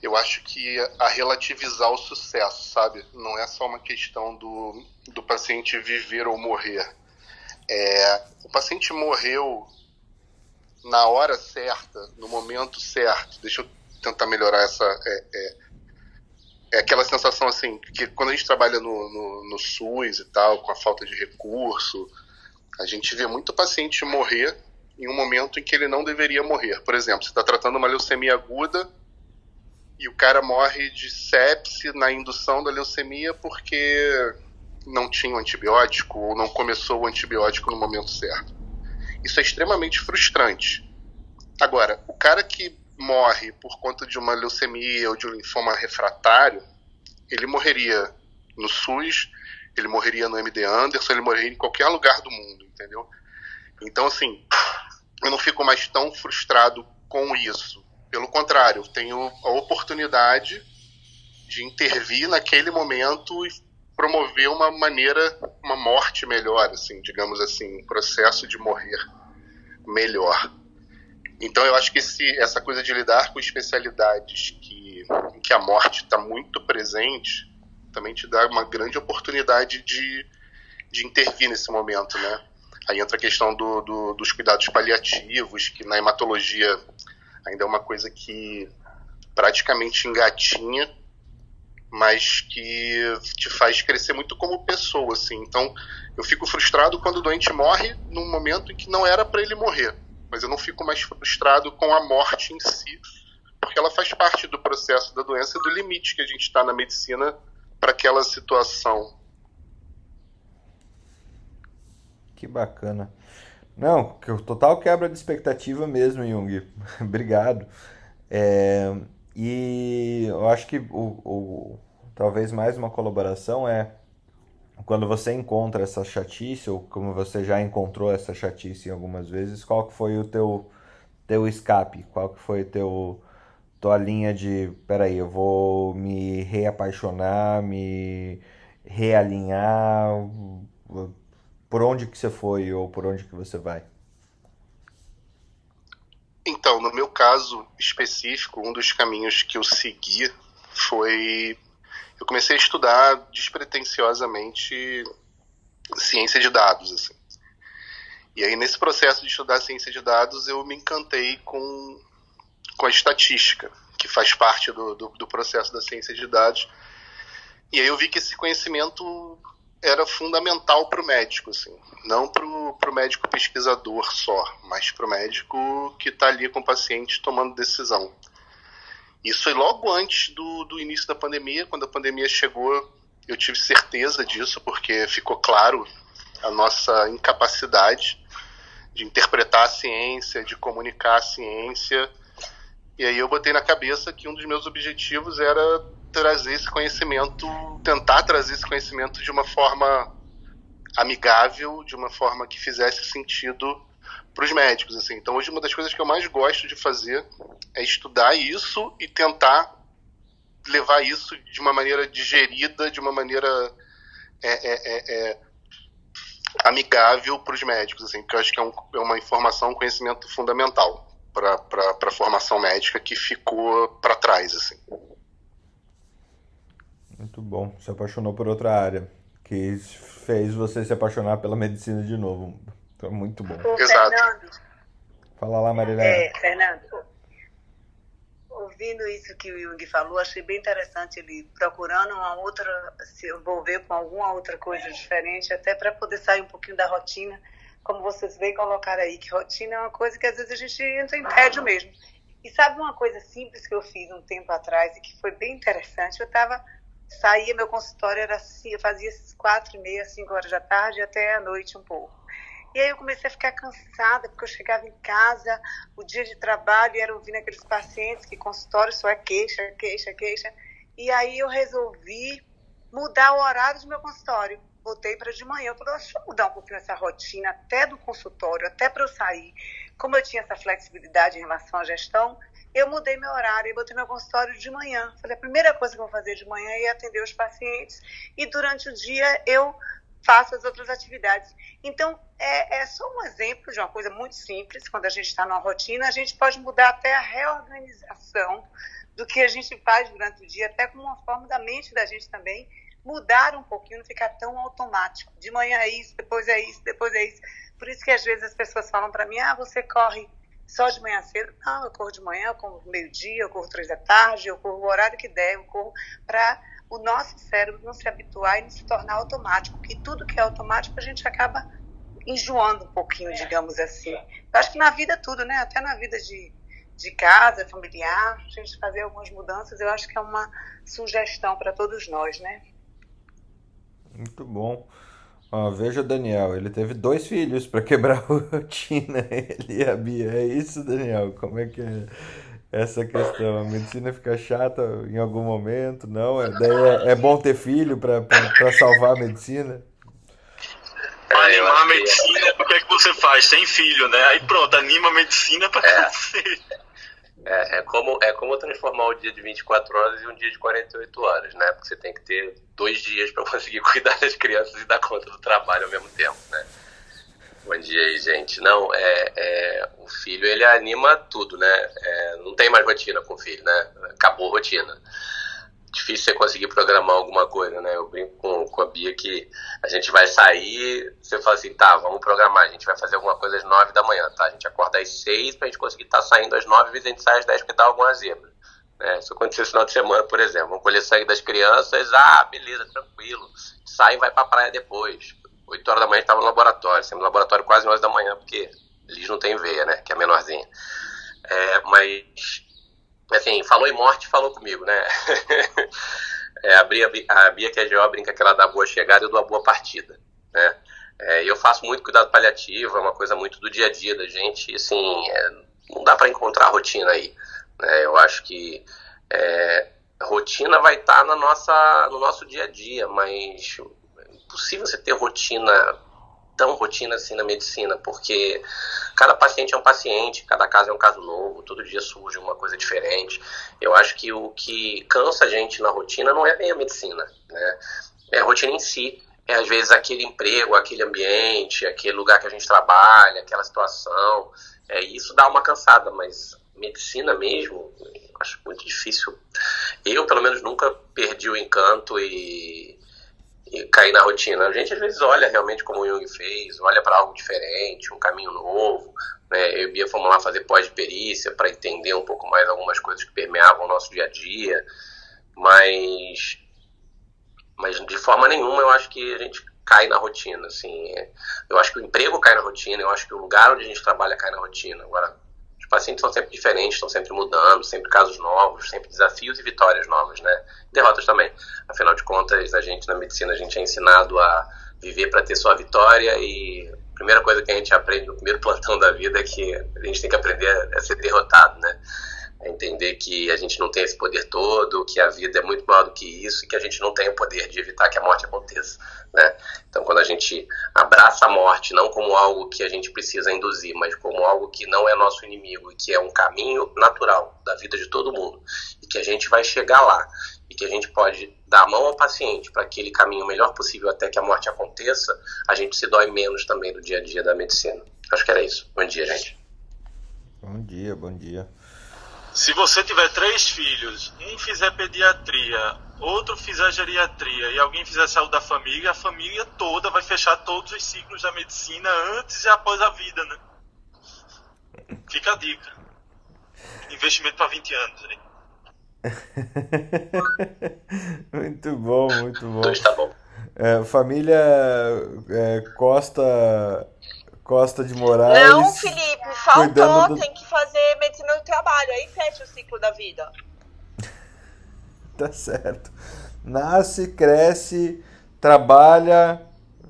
Eu acho que a relativizar o sucesso, sabe? Não é só uma questão do, do paciente viver ou morrer. É, o paciente morreu na hora certa, no momento certo. Deixa eu tentar melhorar essa. é, é, é aquela sensação assim, que quando a gente trabalha no, no, no SUS e tal, com a falta de recurso, a gente vê muito paciente morrer em um momento em que ele não deveria morrer. Por exemplo, você está tratando uma leucemia aguda e o cara morre de sepse na indução da leucemia porque não tinha o um antibiótico ou não começou o antibiótico no momento certo. Isso é extremamente frustrante. Agora, o cara que morre por conta de uma leucemia ou de um linfoma refratário, ele morreria no SUS, ele morreria no MD Anderson, ele morreria em qualquer lugar do mundo, entendeu? Então, assim, eu não fico mais tão frustrado com isso. Pelo contrário, eu tenho a oportunidade de intervir naquele momento e promover uma maneira, uma morte melhor, assim, digamos assim, um processo de morrer melhor. Então eu acho que esse, essa coisa de lidar com especialidades que, em que a morte está muito presente também te dá uma grande oportunidade de, de intervir nesse momento, né? Aí entra a questão do, do, dos cuidados paliativos, que na hematologia ainda é uma coisa que praticamente engatinha, mas que te faz crescer muito como pessoa, assim. Então, eu fico frustrado quando o doente morre num momento em que não era para ele morrer mas eu não fico mais frustrado com a morte em si, porque ela faz parte do processo da doença e do limite que a gente está na medicina para aquela situação. Que bacana. Não, total quebra de expectativa mesmo, Jung. [LAUGHS] Obrigado. É, e eu acho que o, o, talvez mais uma colaboração é quando você encontra essa chatice, ou como você já encontrou essa chatice algumas vezes, qual que foi o teu, teu escape? Qual que foi teu tua linha de, peraí, eu vou me reapaixonar, me realinhar, por onde que você foi ou por onde que você vai? Então, no meu caso específico, um dos caminhos que eu segui foi eu comecei a estudar despretensiosamente ciência de dados, assim. E aí, nesse processo de estudar ciência de dados, eu me encantei com, com a estatística, que faz parte do, do, do processo da ciência de dados. E aí eu vi que esse conhecimento era fundamental para o médico, assim. Não para o médico pesquisador só, mas para o médico que está ali com o paciente tomando decisão. Isso foi logo antes do, do início da pandemia. Quando a pandemia chegou, eu tive certeza disso, porque ficou claro a nossa incapacidade de interpretar a ciência, de comunicar a ciência. E aí eu botei na cabeça que um dos meus objetivos era trazer esse conhecimento, tentar trazer esse conhecimento de uma forma amigável, de uma forma que fizesse sentido para os médicos. Assim. Então, hoje, uma das coisas que eu mais gosto de fazer é estudar isso e tentar levar isso de uma maneira digerida, de uma maneira é, é, é, é amigável para os médicos, assim, porque eu acho que é, um, é uma informação, um conhecimento fundamental para a formação médica que ficou para trás. Assim. Muito bom. Se apaixonou por outra área, que fez você se apaixonar pela medicina de novo. Então, muito bom. Ô, Exato. Fernando. Fala lá, Marilene. É, Fernando, ouvindo isso que o Jung falou, achei bem interessante ele procurando uma outra, se envolver com alguma outra coisa diferente, até para poder sair um pouquinho da rotina, como vocês bem colocaram aí, que rotina é uma coisa que às vezes a gente entra em tédio mesmo. E sabe uma coisa simples que eu fiz um tempo atrás e que foi bem interessante? Eu estava saía meu consultório era assim, eu fazia quatro e meia, cinco horas da tarde até a noite um pouco. E aí eu comecei a ficar cansada, porque eu chegava em casa, o dia de trabalho, era ouvindo aqueles pacientes que consultório só é queixa, queixa, queixa. E aí eu resolvi mudar o horário do meu consultório. Botei para de manhã. Eu falei, deixa eu mudar um pouquinho essa rotina, até do consultório, até para eu sair. Como eu tinha essa flexibilidade em relação à gestão, eu mudei meu horário e botei meu consultório de manhã. Falei, a primeira coisa que eu vou fazer de manhã é atender os pacientes. E durante o dia eu faço as outras atividades. Então, é, é só um exemplo de uma coisa muito simples. Quando a gente está numa rotina, a gente pode mudar até a reorganização do que a gente faz durante o dia, até como uma forma da mente da gente também mudar um pouquinho, não ficar tão automático. De manhã é isso, depois é isso, depois é isso. Por isso que às vezes as pessoas falam para mim: ah, você corre só de manhã cedo. Não, eu corro de manhã, eu corro meio-dia, eu corro três da tarde, eu corro o horário que der, eu corro para o nosso cérebro não se habituar e não se tornar automático, porque tudo que é automático a gente acaba enjoando um pouquinho, digamos assim. Eu acho que na vida tudo, né? Até na vida de, de casa, familiar, a gente fazer algumas mudanças, eu acho que é uma sugestão para todos nós, né? Muito bom. Ó, veja o Daniel, ele teve dois filhos para quebrar [LAUGHS] a rotina, ele e a Bia. É isso, Daniel? Como é que é essa questão? A medicina fica chata em algum momento? Não? É, daí é, é bom ter filho para salvar a medicina? Pra animar a medicina, o que é que você faz? Tem filho, né? Aí pronto, anima a medicina para é. crescer. É, é, como, é como transformar o dia de 24 horas em um dia de 48 horas, né? Porque você tem que ter dois dias para [LAUGHS] conseguir cuidar das crianças e dar conta do trabalho ao mesmo tempo, né? Bom dia aí, gente. Não, é, é o filho ele anima tudo, né? É, não tem mais rotina com o filho, né? Acabou a rotina difícil você conseguir programar alguma coisa, né? Eu brinco com, com a Bia que a gente vai sair, você fala assim, tá, vamos programar, a gente vai fazer alguma coisa às nove da manhã, tá? A gente acorda às seis pra gente conseguir estar tá saindo às nove, vezes a gente sai às dez porque dá alguma zebra. Né? Isso aconteceu no final de semana, por exemplo. Vamos colher sangue das crianças, ah, beleza, tranquilo. Sai e vai pra praia depois. Oito horas da manhã a gente tava no laboratório, sempre no laboratório quase nove da manhã, porque eles não tem veia, né? Que é menorzinha. É, mas assim, falou em morte, falou comigo, né? [LAUGHS] é, a, Bia, a Bia, que é geó, brinca que ela dá boa chegada e eu dou a boa partida, né? É, eu faço muito cuidado paliativo, é uma coisa muito do dia a dia da gente, assim, é, não dá para encontrar rotina aí, né? Eu acho que é, rotina vai estar tá na nossa, no nosso dia a dia, mas é impossível você ter rotina tão rotina assim na medicina, porque cada paciente é um paciente, cada caso é um caso novo, todo dia surge uma coisa diferente. Eu acho que o que cansa a gente na rotina não é bem a medicina, né? É a rotina em si. É às vezes aquele emprego, aquele ambiente, aquele lugar que a gente trabalha, aquela situação. É, isso dá uma cansada, mas medicina mesmo, acho muito difícil. Eu, pelo menos, nunca perdi o encanto e cair na rotina. A gente às vezes olha realmente como o Jung fez, olha para algo diferente, um caminho novo. Né? Eu e Bia fomos lá fazer pós-perícia para entender um pouco mais algumas coisas que permeavam o nosso dia a dia, mas, mas de forma nenhuma eu acho que a gente cai na rotina. Assim. Eu acho que o emprego cai na rotina, eu acho que o lugar onde a gente trabalha cai na rotina. Agora, pacientes são sempre diferentes, estão sempre mudando, sempre casos novos, sempre desafios e vitórias novas, né? Derrotas também. Afinal de contas, a gente na medicina a gente é ensinado a viver para ter sua vitória e a primeira coisa que a gente aprende no primeiro plantão da vida é que a gente tem que aprender a ser derrotado, né? É entender que a gente não tem esse poder todo, que a vida é muito maior do que isso e que a gente não tem o poder de evitar que a morte aconteça. Né? Então, quando a gente abraça a morte não como algo que a gente precisa induzir, mas como algo que não é nosso inimigo e que é um caminho natural da vida de todo mundo e que a gente vai chegar lá e que a gente pode dar a mão ao paciente para aquele caminho melhor possível até que a morte aconteça, a gente se dói menos também do dia a dia da medicina. Acho que era isso. Bom dia, gente. Bom dia, bom dia. Se você tiver três filhos, um fizer pediatria, outro fizer geriatria e alguém fizer saúde da família, a família toda vai fechar todos os ciclos da medicina antes e após a vida, né? Fica a dica. Investimento para 20 anos aí. [LAUGHS] muito bom, muito bom. Dois tá bom. É, família é, Costa Costa de Moraes. Não, Felipe, faltou, do... tem que fazer medicina do trabalho, aí fecha o ciclo da vida. [LAUGHS] tá certo. Nasce, cresce, trabalha,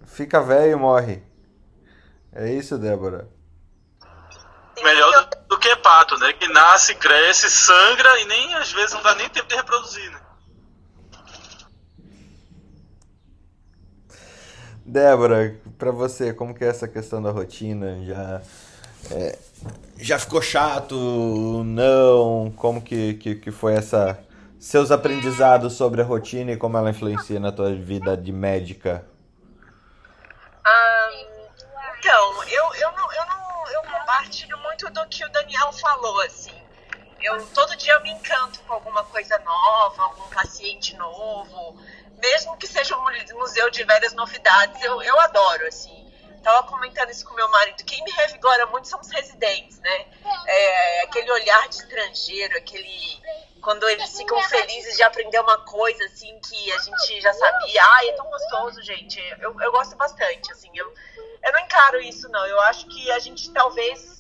fica velho e morre. É isso, Débora? Melhor do, do, que pato, né? Que nasce, cresce, sangra e nem às vezes não dá nem tempo de reproduzir, né? Débora, para você, como que é essa questão da rotina? Já é, já ficou chato? Não? Como que, que, que foi essa seus aprendizados sobre a rotina e como ela influencia na tua vida de médica? Um, então, eu, eu, não, eu, não, eu compartilho muito do que o Daniel falou, assim. Eu, todo dia eu me encanto com alguma coisa nova, algum paciente novo mesmo que seja um museu de velhas novidades, eu, eu adoro, assim. Tava comentando isso com meu marido. Quem me revigora muito são os residentes, né? É, aquele olhar de estrangeiro, aquele. Quando eles ficam felizes de aprender uma coisa, assim, que a gente já sabia. Ai, é tão gostoso, gente. Eu, eu gosto bastante, assim. Eu, eu não encaro isso, não. Eu acho que a gente talvez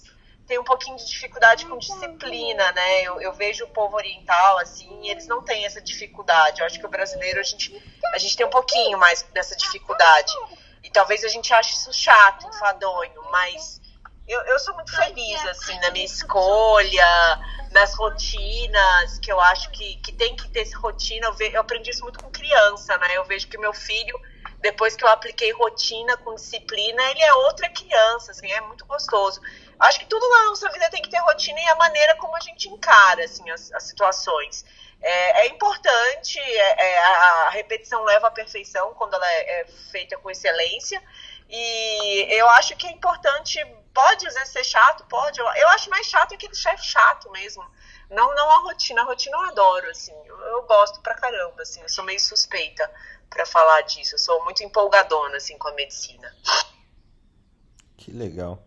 tem um pouquinho de dificuldade com disciplina, né? Eu, eu, vejo o povo oriental, assim, eles não têm essa dificuldade. Eu acho que o brasileiro, a gente, a gente tem um pouquinho mais dessa dificuldade. E talvez a gente ache isso chato, enfadonho, mas eu, eu sou muito feliz, assim, na minha escolha, nas rotinas, que eu acho que, que tem que ter essa rotina. Eu, ve, eu aprendi isso muito com criança, né? Eu vejo que meu filho depois que eu apliquei rotina com disciplina, ele é outra criança, assim, é muito gostoso. Acho que tudo na nossa vida tem que ter rotina e a maneira como a gente encara, assim, as, as situações. É, é importante, é, é, a repetição leva à perfeição quando ela é, é, feita com excelência. E eu acho que é importante, pode às vezes ser chato, pode. Eu, acho mais chato aquele chefe chato mesmo. Não, não a rotina. A rotina eu adoro, assim. Eu, eu gosto pra caramba, assim. Eu sou meio suspeita para falar disso. Eu sou muito empolgadona assim com a medicina. Que legal.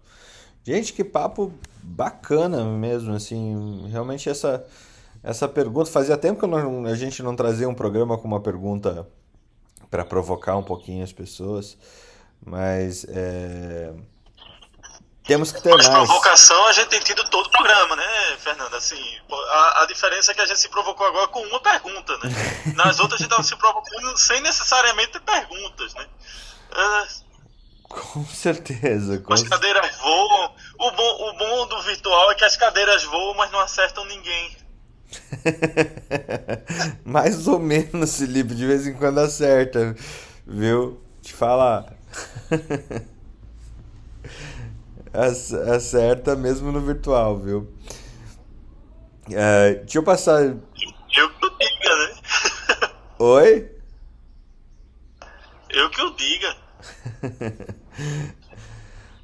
Gente, que papo bacana mesmo, assim, realmente essa essa pergunta fazia tempo que não, a gente não trazia um programa com uma pergunta para provocar um pouquinho as pessoas, mas é, temos que ter Mas mais. provocação a gente tem tido todo o programa, né, Fernanda? Assim, a, a, diferença é que a gente se provocou agora com uma pergunta, né? Nas outras a gente estava se provocando sem necessariamente ter perguntas, né? Uh, com certeza. Com as cadeiras voam. O bom, o bom do virtual é que as cadeiras voam, mas não acertam ninguém. [LAUGHS] Mais ou menos, Felipe. De vez em quando acerta, viu? Te falar. [LAUGHS] acerta mesmo no virtual, viu? É, deixa eu passar. Eu que eu diga, né? Oi? Eu que eu diga. [LAUGHS]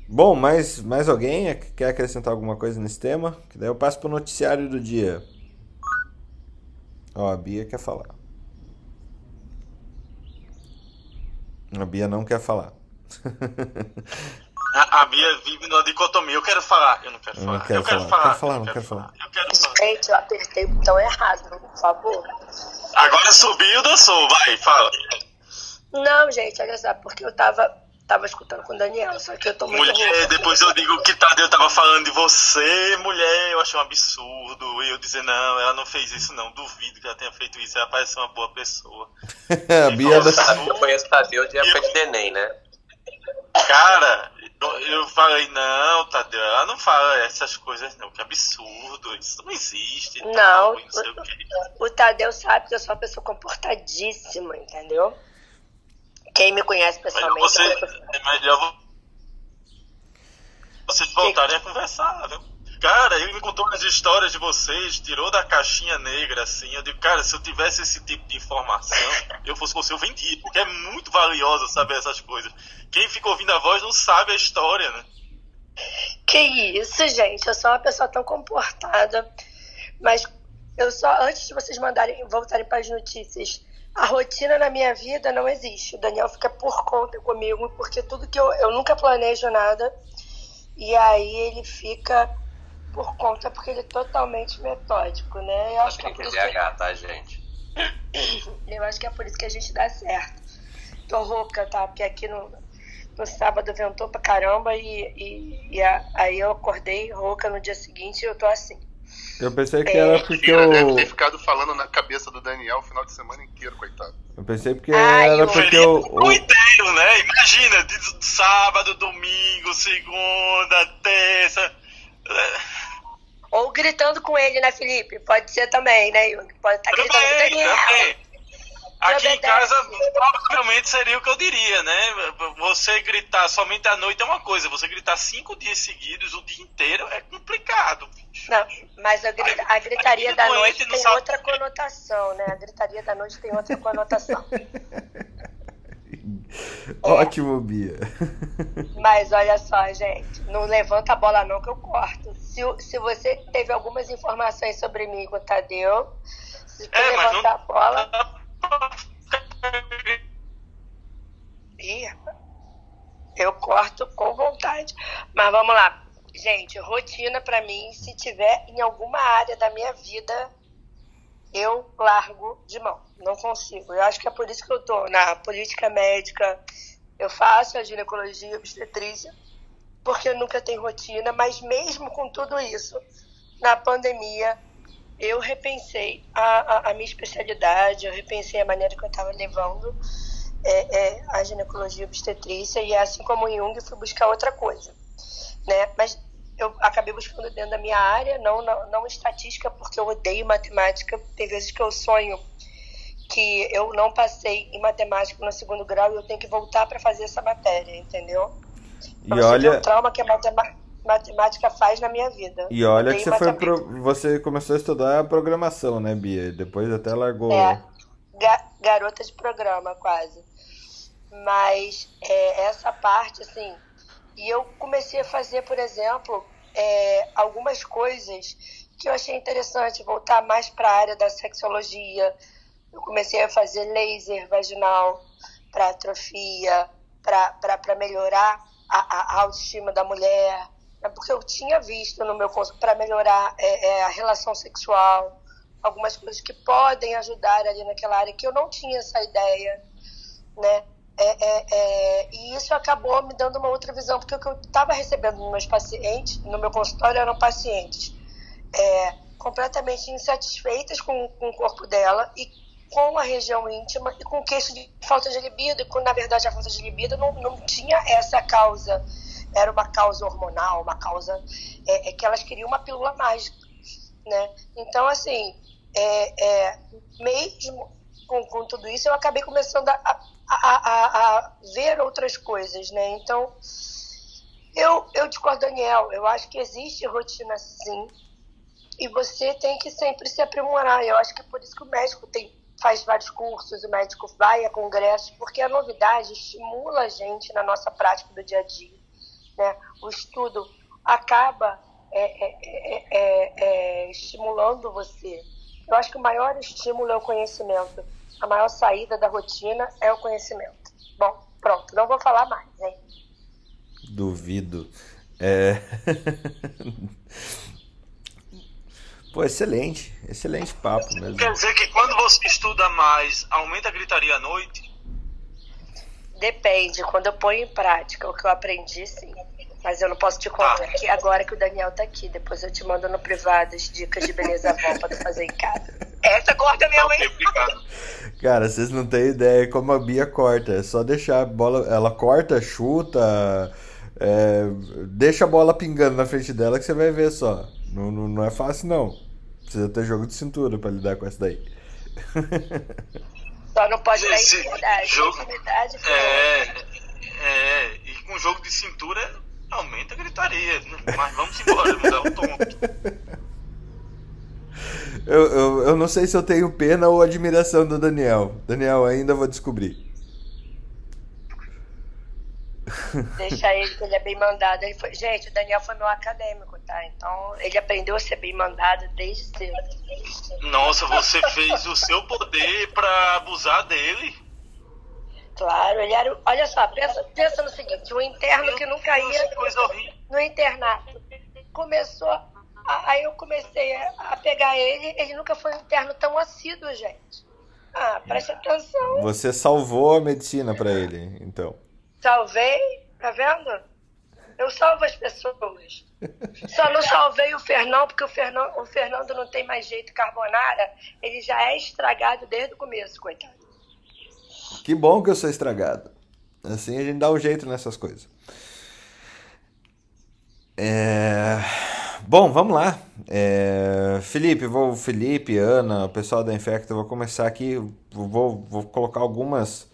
Bom, mais, mais alguém quer acrescentar alguma coisa nesse tema? Que daí eu passo para o noticiário do dia. Ó, a Bia quer falar. A Bia não quer falar. [LAUGHS] A, a Bia vive numa dicotomia. Eu quero falar, eu não quero falar. Eu, não quero, eu quero falar. falar. Quero falar, não quero, falar. falar. Eu quero falar. Gente, eu apertei o botão errado, por favor. Agora subiu, dançou. Vai, fala. Não, gente, olha só, porque eu tava, tava escutando com o Daniel, só que eu tô muito. Mulher, depois eu digo que Tadeu tava falando de você, mulher, eu achei um absurdo. E eu dizer, não, ela não fez isso, não. Duvido que ela tenha feito isso. Ela parece uma boa pessoa. [LAUGHS] a Bia Eu conheço Tadeu de época de neném, né? Cara, eu falei, não, Tadeu, ela não fala essas coisas não, que absurdo, isso não existe. Não, tal, não o, o, Tadeu sabe que eu sou uma pessoa comportadíssima, entendeu? Quem me conhece pessoalmente... Você, é melhor vocês voltarem a conversar, viu? Cara, ele me contou umas histórias de vocês, tirou da caixinha negra, assim. Eu digo, cara, se eu tivesse esse tipo de informação, eu fosse você, eu vendia. Porque é muito valioso saber essas coisas. Quem fica ouvindo a voz não sabe a história, né? Que isso, gente. Eu sou uma pessoa tão comportada. Mas eu só, antes de vocês mandarem, voltarem para as notícias, a rotina na minha vida não existe. O Daniel fica por conta comigo, porque tudo que eu, eu nunca planejo nada. E aí ele fica por conta, porque ele é totalmente metódico, né? Eu acho que é por isso que... tá, gente? [COUGHS] Eu acho que é por isso que a gente dá certo. Tô rouca, tá? Porque aqui no, no sábado ventou pra caramba e, e, e a, aí eu acordei rouca no dia seguinte e eu tô assim. Eu pensei que é... era porque eu... Deve ter ficado falando na cabeça do Daniel o final de semana inteiro, coitado. Eu pensei porque Ai, era porque eu... O inteiro, né? Imagina, de sábado, domingo, segunda, terça... Ou gritando com ele, né, Felipe? Pode ser também, né, Pode estar tá gritando com Daniel. Também. Aqui em casa, provavelmente seria o que eu diria, né? Você gritar somente à noite é uma coisa, você gritar cinco dias seguidos, o dia inteiro, é complicado. Não, mas a, grita, a gritaria da noite tem sabe... outra conotação, né? A gritaria da noite tem outra conotação. [LAUGHS] Ótimo, Bia. [LAUGHS] Mas olha só, gente, não levanta a bola não que eu corto. Se, se você teve algumas informações sobre mim com o Tadeu, se você é, levantar não... a bola... Eu corto com vontade. Mas vamos lá. Gente, rotina para mim, se tiver em alguma área da minha vida, eu largo de mão. Não consigo. Eu acho que é por isso que eu tô na política médica. Eu faço a ginecologia obstetrícia, porque eu nunca tenho rotina, mas mesmo com tudo isso, na pandemia, eu repensei a, a, a minha especialidade, eu repensei a maneira que eu estava levando é, é, a ginecologia obstetrícia e assim como Jung fui buscar outra coisa, né? Mas eu acabei buscando dentro da minha área, não, não, não estatística, porque eu odeio matemática. Tem vezes que eu sonho que eu não passei em matemática no segundo grau e eu tenho que voltar para fazer essa matéria, entendeu? E olha... o trauma que a matemática faz na minha vida. E olha que você foi pro... você começou a estudar a programação, né, Bia? Depois até largou. É, ga garota de programa, quase. Mas é, essa parte, assim, e eu comecei a fazer, por exemplo, é, algumas coisas que eu achei interessante, voltar mais para a área da sexologia. Eu comecei a fazer laser vaginal para atrofia, para melhorar a, a, autoestima da mulher, né? porque eu tinha visto no meu curso para melhorar é, é, a relação sexual, algumas coisas que podem ajudar ali naquela área que eu não tinha essa ideia, né? É, é, é, e isso acabou me dando uma outra visão, porque o que eu estava recebendo nos meus pacientes, no meu consultório, eram pacientes é, completamente insatisfeitas com, com, o corpo dela e com a região íntima e com queixo de falta de libido, e quando na verdade a falta de libido não, não tinha essa causa, era uma causa hormonal, uma causa é, é que elas queriam uma pílula mágica, né? Então, assim, mesmo com, com tudo isso, eu acabei começando a a, a, a ver outras coisas, né? Então, eu, eu discordo, Daniel. Eu acho que existe rotina sim. E você tem que sempre se aprimorar. Eu acho que é por isso que o médico tem, faz vários cursos, o médico vai a congressos, porque a novidade estimula a gente na nossa prática do dia a dia. Né? O estudo acaba é, é, é, é, é estimulando você. Eu acho que o maior estímulo é o conhecimento a maior saída da rotina é o conhecimento. Bom, pronto, não vou falar mais, hein? Duvido. É... [LAUGHS] Pô, excelente, excelente papo mesmo. Quer dizer que quando você estuda mais, aumenta a gritaria à noite? Depende, quando eu ponho em prática o que eu aprendi, sim. Mas eu não posso te contar ah. aqui agora que o Daniel tá aqui. Depois eu te mando no privado as dicas de beleza avó pra tu fazer em casa. Essa corta mesmo, hein? Cara, vocês não têm ideia como a Bia corta. É só deixar a bola. Ela corta, chuta. É... deixa a bola pingando na frente dela que você vai ver só. Não, não, não é fácil, não. Precisa ter jogo de cintura pra lidar com essa daí. [LAUGHS] Só não pode dar intimidade. Jogo... intimidade é, é, e com jogo de cintura aumenta a gritaria. Mas vamos embora, mudar o tom. Eu, eu, eu não sei se eu tenho pena ou admiração do Daniel. Daniel, ainda vou descobrir. Deixa ele, que ele é bem mandado. Ele foi... Gente, o Daniel foi meu acadêmico, tá? Então, ele aprendeu a ser bem mandado desde cedo. Nossa, você fez o seu poder pra abusar dele? Claro, ele era. Olha só, pensa, pensa no seguinte: um interno que nunca ia no internato começou. A, aí eu comecei a, pegar ele, ele nunca foi um interno tão assíduo, gente. Ah, preste atenção. Você salvou a medicina para ele, então. Salvei, tá vendo? Eu salvo as pessoas. Só não salvei o Fernando, porque o Fernando, o Fernando não tem mais jeito carbonara. Ele já é estragado desde o começo, coitado. Que bom que eu sou estragado. Assim a gente dá um jeito nessas coisas. É... Bom, vamos lá. É... Felipe, vou Felipe, Ana, o pessoal da Infecta, vou começar aqui. Vou, vou colocar algumas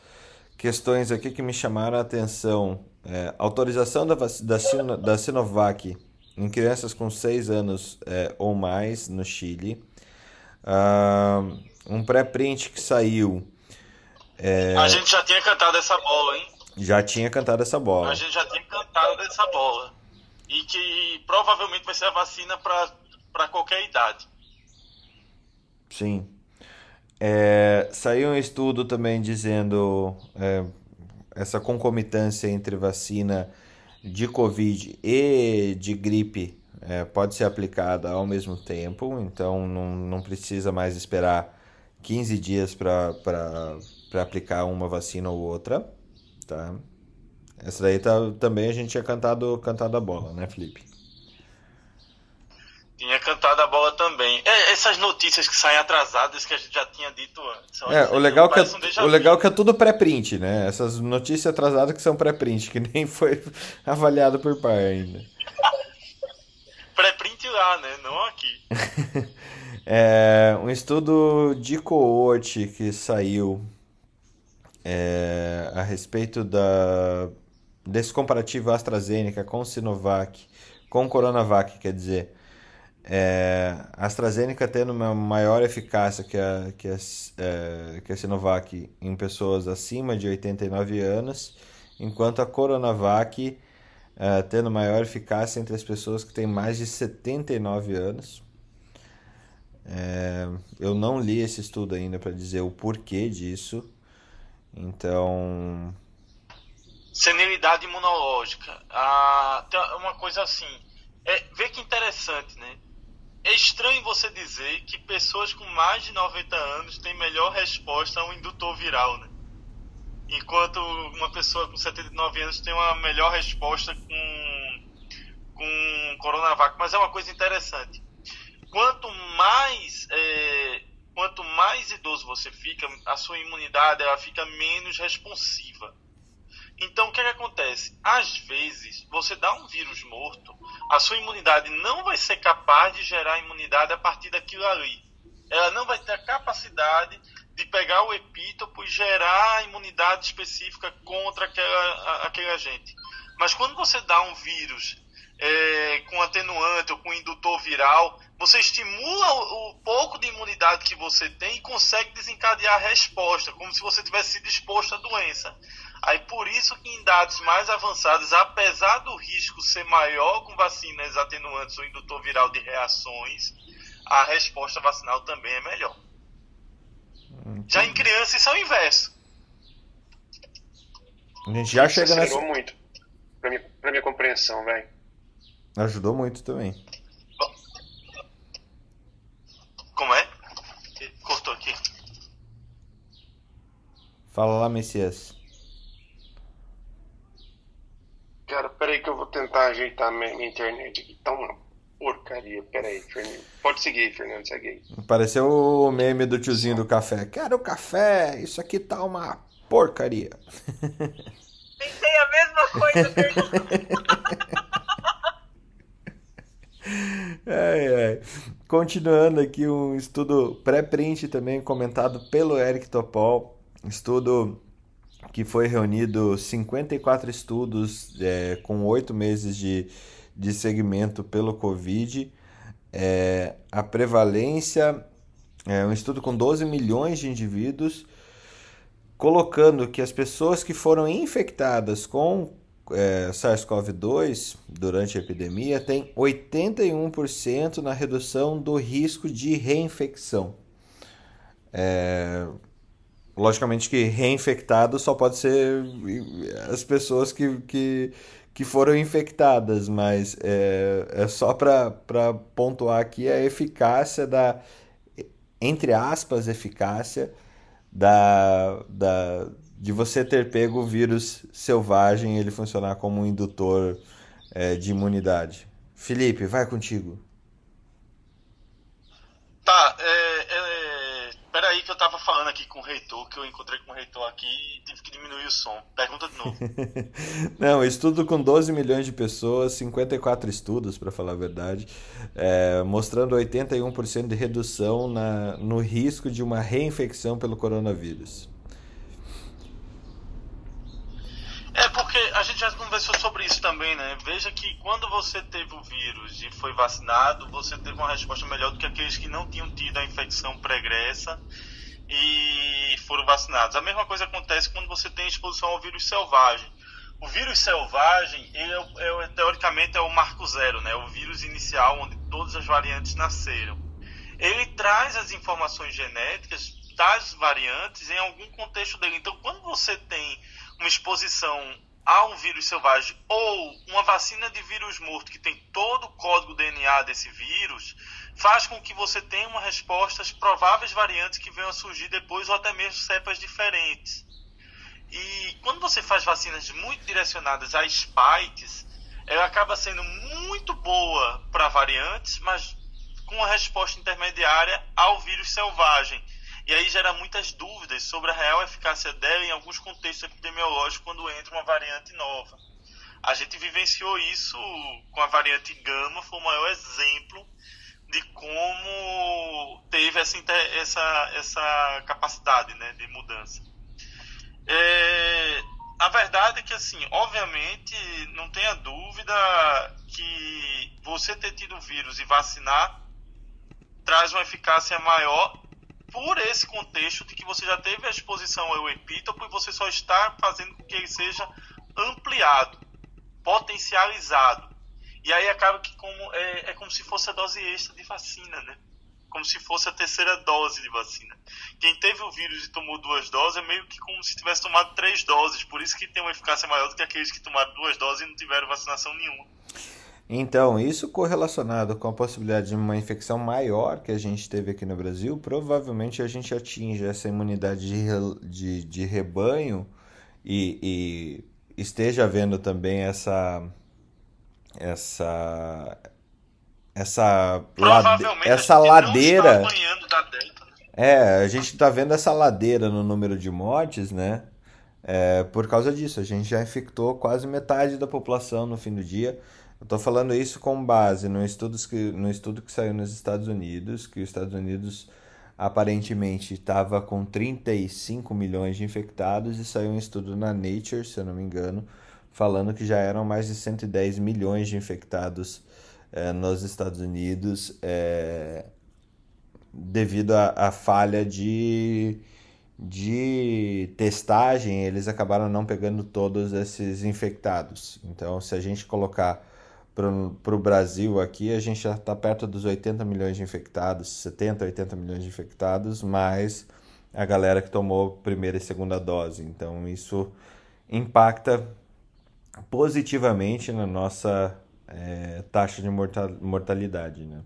questões aqui que me chamaram a atenção. É, autorização da, da, da Sinovac em crianças com 6 anos é, ou mais no Chile. Uh, um pré-print que saiu é... A gente já tinha cantado essa bola, hein? Já tinha cantado essa bola. A gente já tinha cantado essa bola. E que provavelmente vai ser a vacina para qualquer idade. Sim. É, saiu um estudo também dizendo. É, essa concomitância entre vacina de Covid e de gripe é, pode ser aplicada ao mesmo tempo, então não, não precisa mais esperar 15 dias para aplicar uma vacina ou outra, tá? Essa daí tá, também a gente tinha cantado, cantado a bola, né, Felipe? Tinha cantado a bola também. É, essas notícias que saem atrasadas que a gente já tinha dito antes. É, o legal, que é, um o legal que é tudo pré-print, né? Essas notícias atrasadas que são pré-print, que nem foi [LAUGHS] avaliado por par ainda. pré-print lá, né? Não aqui. [LAUGHS] é, um estudo de coorte que saiu é, a respeito da, desse comparativo AstraZeneca com Sinovac, com Coronavac, quer dizer é, a AstraZeneca tendo uma maior eficácia que a, que, a, é, que a Sinovac em pessoas acima de 89 anos, enquanto a Coronavac é, tendo maior eficácia entre as pessoas que têm mais de 79 anos. É, eu não li esse estudo ainda para dizer o porquê disso, então. Senilidade imunológica. Ah, uma coisa assim. É, vê que interessante, né? É estranho você dizer que pessoas com mais de 90 anos têm melhor resposta a um indutor viral, né? Enquanto uma pessoa com 79 anos tem uma melhor resposta com, com Coronavac. Mas é uma coisa interessante. Quanto mais, é, quanto mais idoso você fica, a sua imunidade ela fica menos responsiva. Então, o que, é que acontece? Às vezes, você dá um vírus morto, a sua imunidade não vai ser capaz de gerar imunidade a partir daquilo ali. Ela não vai ter a capacidade de pegar o epítopo e gerar a imunidade específica contra aquela, aquele agente. Mas quando você dá um vírus é, com atenuante ou com indutor viral, você estimula o, o, pouco de imunidade que você tem e consegue desencadear a resposta, como se você tivesse sido exposto à doença. Aí por isso que em dados mais avançados, apesar do risco ser maior com vacinas atenuantes ou indutor viral de reações, a resposta vacinal também é melhor. Entendi. Já em criança isso é o inverso. A gente já chega Isso nessa. Ajudou muito pra minha, pra minha compreensão, velho. Ajudou muito também. Como é? Cortou aqui. Fala lá, Messias. Cara, peraí que eu vou tentar ajeitar minha, minha internet aqui. Tá uma porcaria. Peraí, Fernando. Pode seguir, Fernando, segue aí. Pareceu o meme do tiozinho do café. Quero café, isso aqui tá uma porcaria. Pensei a mesma coisa, Fernando. [LAUGHS] ai, ai. Continuando aqui, um estudo pré-print também comentado pelo Eric Topol. Estudo que foi reunido 54 estudos é, com oito meses de, de segmento pelo Covid. É, a prevalência é um estudo com 12 milhões de indivíduos, colocando que as pessoas que foram infectadas com é, SARS-CoV-2 durante a epidemia têm 81% na redução do risco de reinfecção. É, logicamente que reinfectado só pode ser as pessoas que, que, que foram infectadas, mas é, é só para pontuar aqui a eficácia da, entre aspas, eficácia da, da, de você ter pego o vírus selvagem e ele funcionar como um indutor é, de imunidade. Felipe, vai contigo. Tá, é, é, peraí que eu tava falando aqui com o reitor, que eu encontrei com o reitor aqui e tive que diminuir o som. Pergunta de novo. [LAUGHS] Não, estudo com 12 milhões de pessoas, 54 estudos, para falar a verdade, é, mostrando 81% de redução na, no risco de uma reinfecção pelo coronavírus. É porque já conversou sobre isso também, né? Veja que quando você teve o vírus e foi vacinado, você teve uma resposta melhor do que aqueles que não tinham tido a infecção pregressa e foram vacinados. A mesma coisa acontece quando você tem exposição ao vírus selvagem. O vírus selvagem, ele é, é, teoricamente, é o marco zero, né? O vírus inicial onde todas as variantes nasceram. Ele traz as informações genéticas das variantes em algum contexto dele. Então, quando você tem uma exposição a um vírus selvagem ou uma vacina de vírus morto que tem todo o código DNA desse vírus, faz com que você tenha uma resposta às prováveis variantes que venham a surgir depois ou até mesmo cepas diferentes. E quando você faz vacinas muito direcionadas a spikes, ela acaba sendo muito boa para variantes, mas com uma resposta intermediária ao vírus selvagem. E aí gera muitas dúvidas sobre a real eficácia dela em alguns contextos epidemiológicos quando entra uma variante nova. A gente vivenciou isso com a variante Gama, foi o maior exemplo de como teve essa, essa, essa capacidade né, de mudança. É, a verdade é que, assim, obviamente, não tenha dúvida que você ter tido o vírus e vacinar traz uma eficácia maior por esse contexto de que você já teve a exposição ao epítopo e você só está fazendo com que ele seja ampliado, potencializado. E aí acaba que como, é, é como se fosse a dose extra de vacina, né? Como se fosse a terceira dose de vacina. Quem teve o vírus e tomou duas doses é meio que como se tivesse tomado três doses. Por isso que tem uma eficácia maior do que aqueles que tomaram duas doses e não tiveram vacinação nenhuma. Então, isso correlacionado com a possibilidade de uma infecção maior que a gente teve aqui no Brasil, provavelmente a gente atinge essa imunidade de, de, de rebanho e, e esteja vendo também essa essa essa lade, essa ladeira. né? é a gente está vendo essa ladeira no número de mortes né? É, por causa disso a gente já infectou quase metade da população no fim do dia eu estou falando isso com base no estudo, que, no estudo que saiu nos Estados Unidos, que os Estados Unidos aparentemente estava com 35 milhões de infectados e saiu um estudo na Nature, se eu não me engano, falando que já eram mais de 110 milhões de infectados eh, nos Estados Unidos eh, devido à falha de, de testagem, eles acabaram não pegando todos esses infectados. Então, se a gente colocar para o Brasil aqui, a gente já está perto dos 80 milhões de infectados, 70, 80 milhões de infectados, mais a galera que tomou primeira e segunda dose. Então, isso impacta positivamente na nossa é, taxa de mortalidade, né?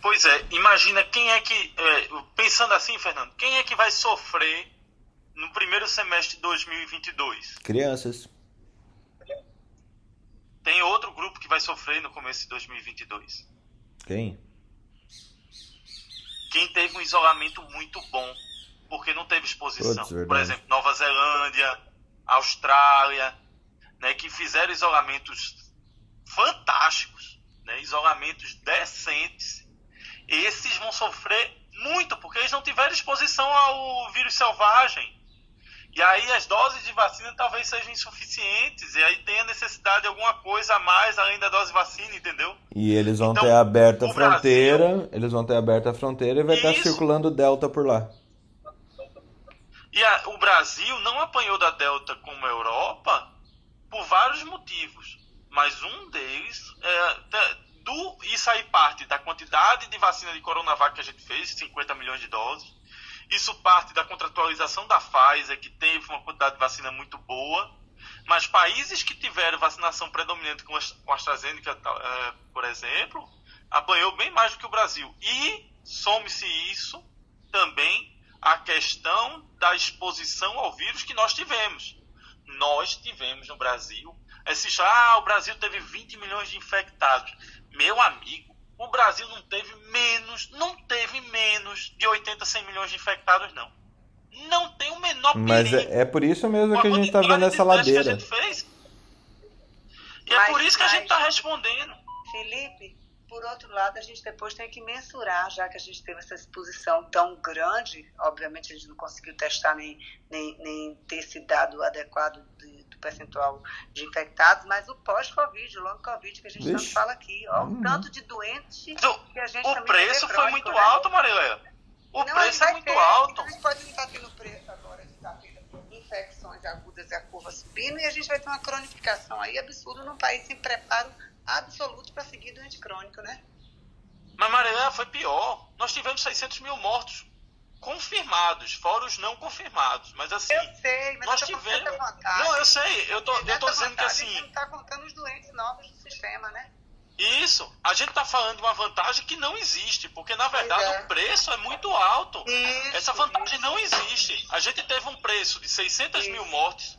Pois é, imagina quem é que, é, pensando assim, Fernando, quem é que vai sofrer no primeiro semestre de 2022? Crianças. Tem outro grupo que vai sofrer no começo de 2022. Quem? Quem teve um isolamento muito bom, porque não teve exposição. Por exemplo, Nova Zelândia, Austrália, né, que fizeram isolamentos fantásticos, né, isolamentos decentes. Esses vão sofrer muito, porque eles não tiveram exposição ao vírus selvagem. E aí as doses de vacina talvez sejam insuficientes, e aí tem a necessidade de alguma coisa a mais além da dose de vacina, entendeu? E eles vão então, ter aberta a fronteira, Brasil, eles vão ter aberta a fronteira e vai estar circulando Delta por lá. E a, o Brasil não apanhou da Delta como a Europa por vários motivos, mas um deles é do isso aí parte da quantidade de vacina de Coronavac que a gente fez, 50 milhões de doses isso parte da contratualização da Pfizer, que teve uma quantidade de vacina muito boa, mas países que tiveram vacinação predominante com a AstraZeneca, é, por exemplo, apanhou bem mais do que o Brasil. E some-se isso também a questão da exposição ao vírus que nós tivemos. Nós tivemos no Brasil, esses, ah, o Brasil teve 20 milhões de infectados. Meu amigo, o Brasil não teve menos, não teve menos de 80, 100 milhões de infectados, não. Não tem o menor perigo. Mas é, é por isso mesmo que a gente está vendo essa ladeira. Que a gente fez. E é mas, é por isso que a gente está respondendo. Felipe, por outro lado, a gente depois tem que mensurar, já que a gente teve essa exposição tão grande, obviamente a gente não conseguiu testar nem, nem, nem ter esse dado adequado de, percentual de infectados, mas o pós-Covid, o long Covid que a gente tanto fala aqui, ó, o tanto de doentes que a gente O preço foi muito né? alto, Marilé. O não, preço é muito ter, alto. A gente pode não estar tendo preço agora de estar tendo infecções agudas e a curva subindo, e a gente vai ter uma cronificação aí absurda num país sem preparo absoluto para seguir doente crônico, né? Mas Marilé foi pior. Nós tivemos 600 mil mortos confirmados, fora os não confirmados. Mas assim, Eu sei, mas nós eu contando tivemos. vantagem. Não, eu sei, eu tô, eu tô dizendo que assim. A gente tá contando os doentes novos do sistema, né? Isso, a gente tá falando de uma vantagem que não existe, porque na verdade é. o preço é muito alto. Isso, Essa vantagem não existe. A gente teve um preço de 600 mil mortes,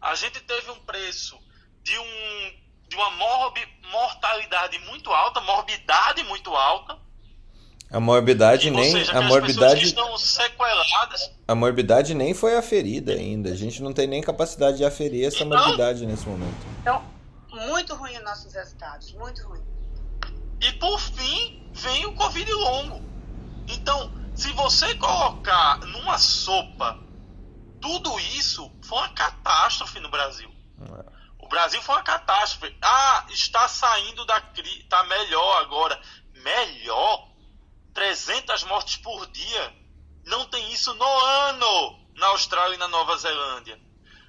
a gente teve um preço de, um, de uma morbi, mortalidade muito alta, morbidade muito alta. A morbidade Ou nem seja, a morbidade estão sequeladas. a morbidade nem foi aferida ainda. A gente não tem nem capacidade de aferir essa Então- morbidade nesse momento. Então, muito ruim os nossos resultados, muito ruim. E por fim vem o Covid longo. Então, se você colocar numa sopa tudo isso, foi uma catástrofe no Brasil. O Brasil foi uma catástrofe. Ah, está saindo da crise, está melhor agora. Melhor? 300 mortes por dia. Não tem isso no ano na Austrália e na Nova Zelândia.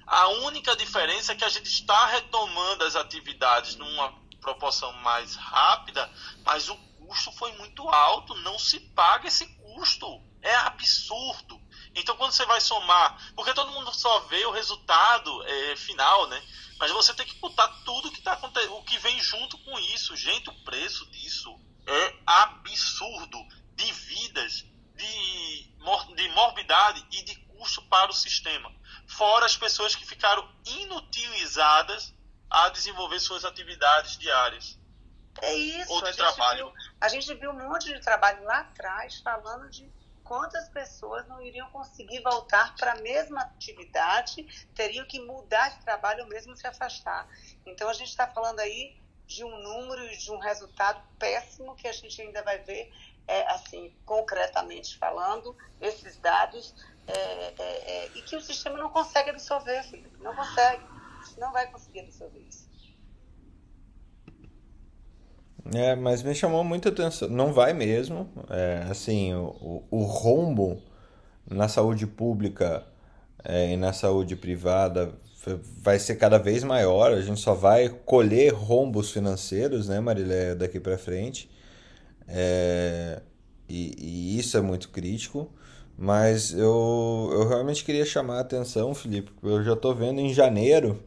A única diferença é que a gente está retomando as atividades numa proporção mais rápida, mas o custo foi muito alto. Não se paga esse custo. É absurdo. Então, quando você vai somar, porque todo mundo só vê o resultado é, final, né? Mas você tem que botar tudo que tá o que vem junto com isso. Gente, o preço disso é absurdo de vidas, de, mor de morbidade e de custo para o sistema. Fora as pessoas que ficaram inutilizadas a desenvolver suas atividades diárias. É isso. Ou de a, gente trabalho. Viu, a gente viu um monte de trabalho lá atrás falando de quantas pessoas não iriam conseguir voltar para a mesma atividade, teriam que mudar de trabalho ou mesmo se afastar. Então a gente está falando aí de um número e de um resultado péssimo que a gente ainda vai ver, é, assim, concretamente falando, esses dados, é, é, é, e que o sistema não consegue absorver, não consegue, não vai conseguir absorver isso. É, mas me chamou muita atenção. Não vai mesmo. É, assim, o, o, o rombo na saúde pública é, e na saúde privada vai ser cada vez maior. A gente só vai colher rombos financeiros, né, Marilé, daqui para frente. É, e, e, isso é muito crítico. Mas eu, eu realmente queria chamar a atenção, Felipe. Eu já estou vendo em janeiro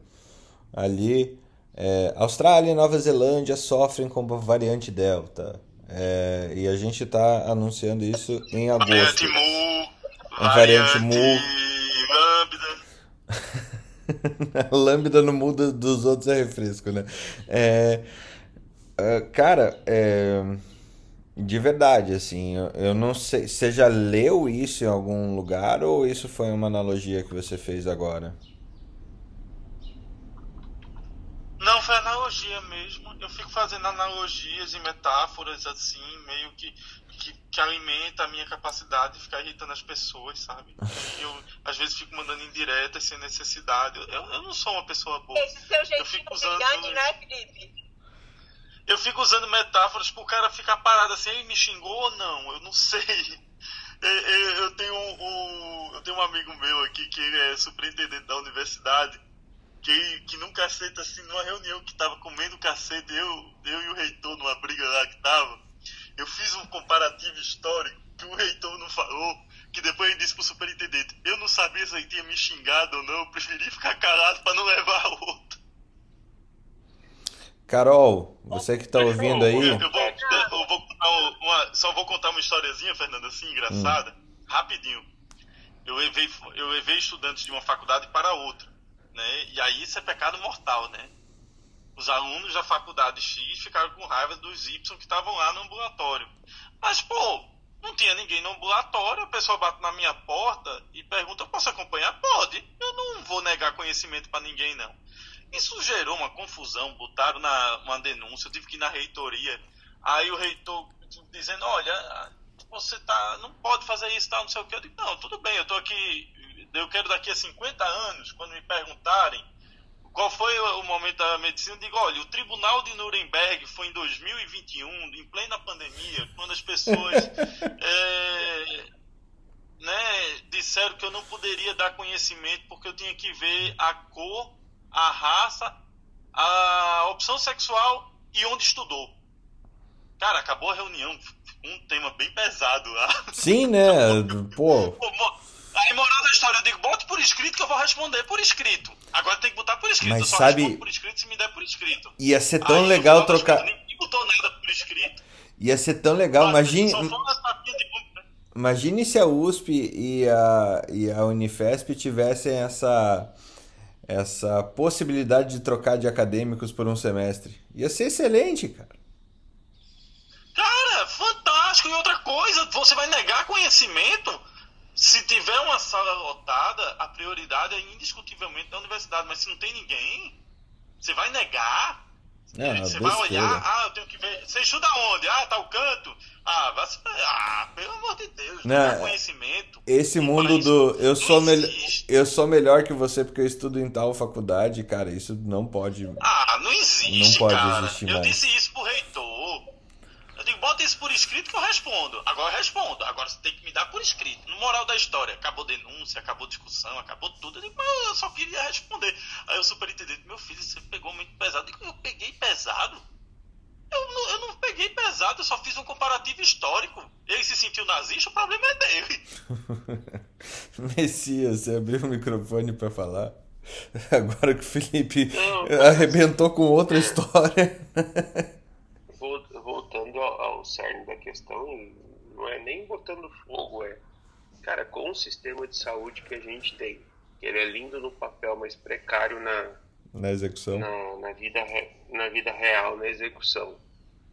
ali é, Austrália e Nova Zelândia sofrem com a variante Delta. É, e a gente está anunciando isso em agosto. Variante Mu, a variante Mu. Lambda. [LAUGHS] Lambda no muda dos outros é refresco, né? É, cara, é, de verdade, assim, eu, eu não sei. Você já leu isso em algum lugar ou isso foi uma analogia que você fez agora? Não, foi analogia mesmo. Eu fico fazendo analogias e metáforas assim, meio que, que, que alimenta a minha capacidade de ficar irritando as pessoas, sabe? [LAUGHS] Eu às vezes fico mandando indiretas sem necessidade. Eu, eu não sou uma pessoa boa. Esse seu eu jeitinho fico usando. né, Felipe? Eu fico usando metáforas pro cara ficar parado assim, ele me xingou ou não? Eu não [LAUGHS] sei. Eu tenho um, eu tenho um amigo meu aqui que ele é superintendente da universidade que, que cacete, assim, numa reunião que tava comendo cacete, eu, eu e o reitor numa briga lá que tava, eu fiz um comparativo histórico que o reitor não falou, que depois ele disse pro superintendente, eu não sabia se ele tinha me xingado ou não, eu preferi ficar calado para não levar [LAUGHS] outro. Carol, você que tá ouvindo aí. Eu, vou, eu vou uma, só vou contar uma historiazinha, Fernanda, assim, engraçada, hum. rapidinho. Eu levei, eu levei estudantes de uma faculdade para outra né? E aí isso é pecado mortal, né? Os alunos da faculdade X ficaram com raiva dos Y que estavam lá no ambulatório. Mas, pô, não tinha ninguém no ambulatório, a pessoa bate na minha porta e pergunta, posso acompanhar? Pode. Eu não vou negar conhecimento para ninguém, não. Isso gerou uma confusão, botaram na, uma denúncia, eu tive que ir na reitoria. Aí o reitor dizendo, olha, você tá, não pode fazer isso, tá, não sei o que. Eu digo, não, tudo bem, eu tô aqui eu quero daqui a 50 anos, quando me perguntarem qual foi o momento da medicina, eu digo, olha, o Tribunal de Nuremberg foi em 2021, em plena pandemia, quando as pessoas é, [LAUGHS] né, disseram que eu não poderia dar conhecimento porque eu tinha que ver a cor, a raça, a opção sexual e onde estudou. Cara, acabou a reunião. um tema bem pesado lá. Sim, né? [LAUGHS] Pô. Aí, moral da história, eu digo, bote por escrito que eu vou responder por escrito. Agora tem que botar por escrito. Mas eu só sabe- por escrito se me der por escrito. Ia ser tão Aí, legal trocar. Ninguém botou nada por escrito. Ia ser tão legal. De bom- imagine se a USP e a, e a Unifesp tivessem essa, essa possibilidade de trocar de acadêmicos por um semestre. Ia ser excelente, cara. Cara, fantástico. E outra coisa, você vai negar conhecimento? Se tiver uma sala lotada, a prioridade é indiscutivelmente da universidade. Mas se não tem ninguém, você vai negar? É, você vai olhar, ah, eu tenho que ver. Você estuda onde? Ah, tá o canto. Ah, vai. Ah, pelo amor de Deus, não, Não, é conhecimento. Esse mundo do eu sou melhor eu sou melhor que você porque eu estudo em tal faculdade, cara, isso não pode. Ah, não existe, Não pode cara. existir eu mais. disse isso pro reitor. Eu digo, bota isso por escrito que eu respondo. Agora eu respondo. Agora você tem que me dar por escrito. No moral da história, acabou denúncia, acabou discussão, acabou tudo. Eu digo, mas eu só queria responder. Aí o superintendente, meu filho, você pegou muito pesado. Eu digo, eu peguei pesado? Eu não, eu não peguei pesado, eu só fiz um comparativo histórico. Ele se sentiu nazista, o problema é dele. [LAUGHS] Messias, você abriu o microfone pra falar. [LAUGHS] Agora que o Felipe Não. arrebentou com outra história. [LAUGHS] Ao cerne da questão, não é nem botando fogo, é. Cara, com o sistema de saúde que a gente tem, que ele é lindo no papel, mas precário na, Na execução. na, na, vida, na vida real, na execução.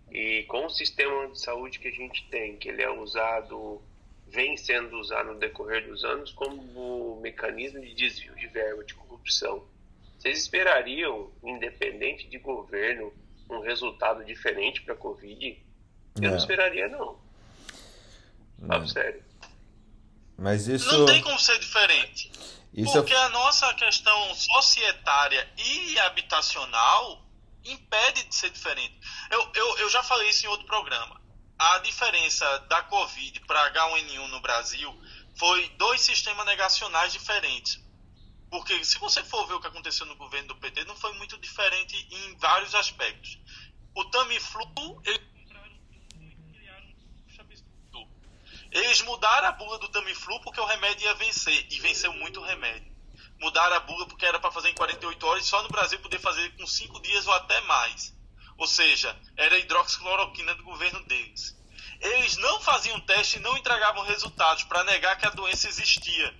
E com o sistema de saúde que a gente tem, que ele é usado, vem sendo usado no decorrer dos anos como mecanismo de desvio de verba, de corrupção. Vocês esperariam, independente de governo, um resultado diferente para a Covid? Eu não É. esperaria, não. Não. sério. Mas isso Não tem como ser diferente. isso é Porque a nossa questão societária e habitacional impede de ser diferente. Eu, eu, eu já falei isso em outro programa. A diferença da Covid para H1N1 no Brasil foi dois sistemas negacionais diferentes. Porque se você for ver o que aconteceu no governo do PT, não foi muito diferente em vários aspectos. O Tamiflu, eles Eles mudaram a bula do Tamiflu porque o remédio ia vencer. E venceu muito o remédio. Mudaram a bula porque era para fazer em 48 horas só no Brasil poder fazer com 5 dias ou até mais. Ou seja, era a hidroxicloroquina do governo deles. Eles não faziam teste e não entregavam resultados para negar que a doença existia.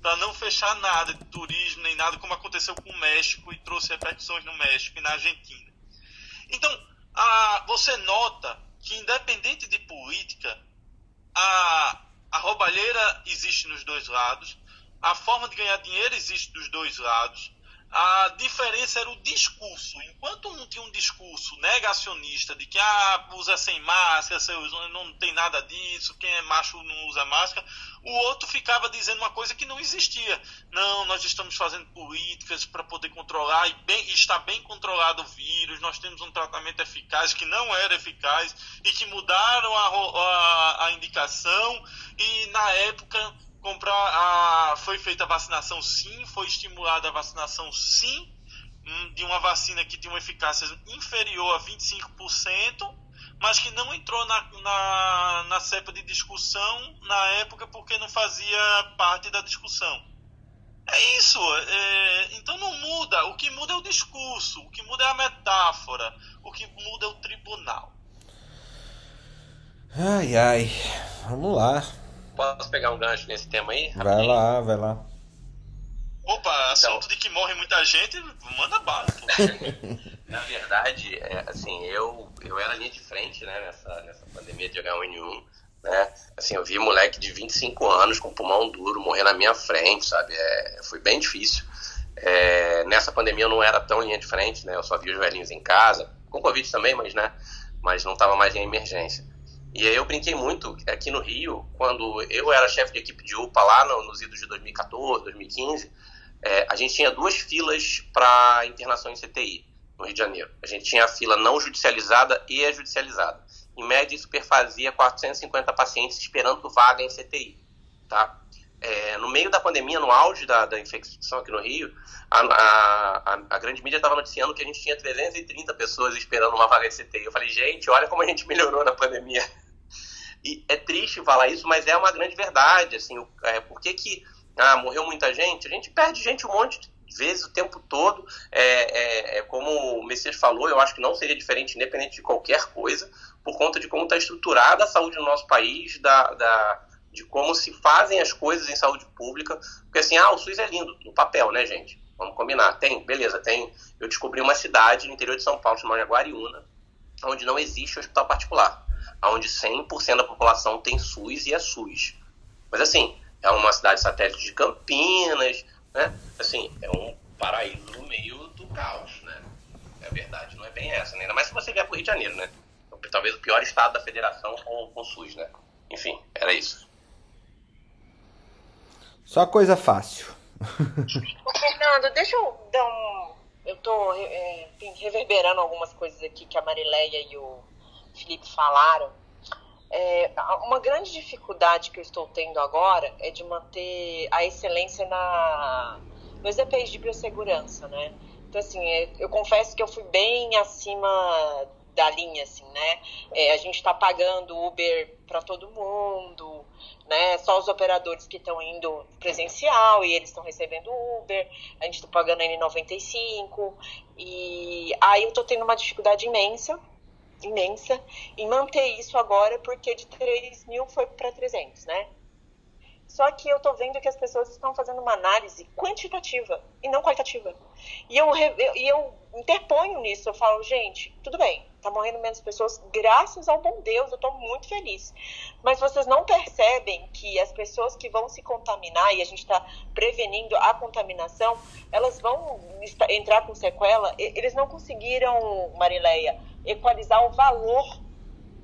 Para não fechar nada de turismo nem nada, como aconteceu com o México e trouxe repercussões no México e na Argentina. Então, a- você nota que, independente de política, a, a roubalheira existe nos dois lados, a forma de ganhar dinheiro existe dos dois lados. A diferença era o discurso. Enquanto um tinha um discurso negacionista de que ah, usa sem máscara, não tem nada disso, quem é macho não usa máscara, o outro ficava dizendo uma coisa que não existia. Não, nós estamos fazendo políticas para poder controlar e bem, está bem controlado o vírus, nós temos um tratamento eficaz que não era eficaz e que mudaram a, a, a indicação e na época comprar a, foi feita a vacinação sim, foi estimulada a vacinação sim, hum, de uma vacina que tinha uma eficácia inferior a 25%, mas que não entrou na, na, na cepa de discussão na época porque não fazia parte da discussão. É isso. é, então não muda. O que muda é o discurso, o que muda é a metáfora, o que muda é o tribunal. Ai ai. Vamos lá. Posso pegar um gancho nesse tema aí? Vai rapidinho? lá, vai lá. Opa, assunto de que morre muita gente, manda bala. Pô. [LAUGHS] Na verdade, é, assim, eu, eu era linha de frente, né, nessa, nessa pandemia de H1N1, né, assim, eu vi moleque de 25 anos com pulmão duro morrer na minha frente, sabe, é, foi bem difícil. É, nessa pandemia eu não era tão linha de frente, né, eu só vi os velhinhos em casa, com Covid também, mas, né, mas não estava mais em emergência. E aí eu brinquei muito aqui no Rio, quando eu era chefe de equipe de UPA lá no, nos idos de 2014, 2015, é, a gente tinha duas filas para internação em CTI no Rio de Janeiro. A gente tinha a fila não judicializada e a judicializada. Em média, isso perfazia 450 pacientes esperando vaga em CTI. Tá? É, no meio da pandemia, no auge da, da infecção aqui no Rio, a, a, a, grande mídia estava noticiando que a gente tinha 330 pessoas esperando uma vaga de CTI. Eu falei, gente, olha como a gente melhorou na pandemia. E é triste falar isso, mas é uma grande verdade. Assim, é, por que, que ah, morreu muita gente? A gente perde gente um monte de vezes o tempo todo. É, é, é, como o Messias falou, eu acho que não seria diferente, independente de qualquer coisa, por conta de como está estruturada a saúde no nosso país, da, da, de como se fazem as coisas em saúde pública. Porque assim, ah, o SUS é lindo, no papel, né, gente? Vamos combinar. Tem, beleza, tem. Eu descobri uma cidade no interior de São Paulo chamada Guariúna, onde não existe hospital particular, onde 100% da população tem SUS e é SUS. Mas assim, é uma cidade satélite de Campinas, né? Assim, é um paraíso no meio do caos, né? É verdade, não é bem essa, né? Ainda mais se você vier pro Rio de Janeiro, né? Talvez o pior estado da federação com, com o SUS, né? Enfim, era isso. Só coisa fácil. Fernando, deixa eu dar um. Eu tô é, reverberando algumas coisas aqui que a Marileia e o Felipe falaram. É, uma grande dificuldade que eu estou tendo agora é de manter a excelência na, nos EPIs de biossegurança, né? Então, assim, é, eu confesso que eu fui bem acima da linha, assim, né? É, a gente está pagando Uber para todo mundo, né? Só os operadores que estão indo presencial e eles estão recebendo Uber, a gente está pagando N95, e aí eu estou tendo uma dificuldade imensa imensa em manter isso agora, porque de 3 mil foi para 300, né? Só que eu tô vendo que as pessoas estão fazendo uma análise quantitativa e não qualitativa. E eu, eu, eu interponho nisso, eu falo, gente, tudo bem, tá morrendo menos pessoas, graças ao bom Deus, eu tô muito feliz. Mas vocês não percebem que as pessoas que vão se contaminar, e a gente está prevenindo a contaminação, elas vão entrar com sequela, eles não conseguiram, Marileia, equalizar o valor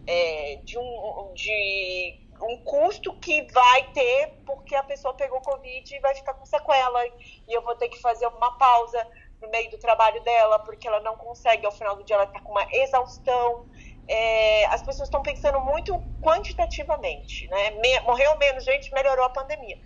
é, de, um, de um custo que vai ter porque a pessoa pegou Covid e vai ficar com sequela. E eu vou ter que fazer uma pausa no meio do trabalho dela, porque ela não consegue, ao final do dia ela está com uma exaustão. É, as pessoas estão pensando muito quantitativamente, né? Me, morreu menos gente, melhorou a pandemia.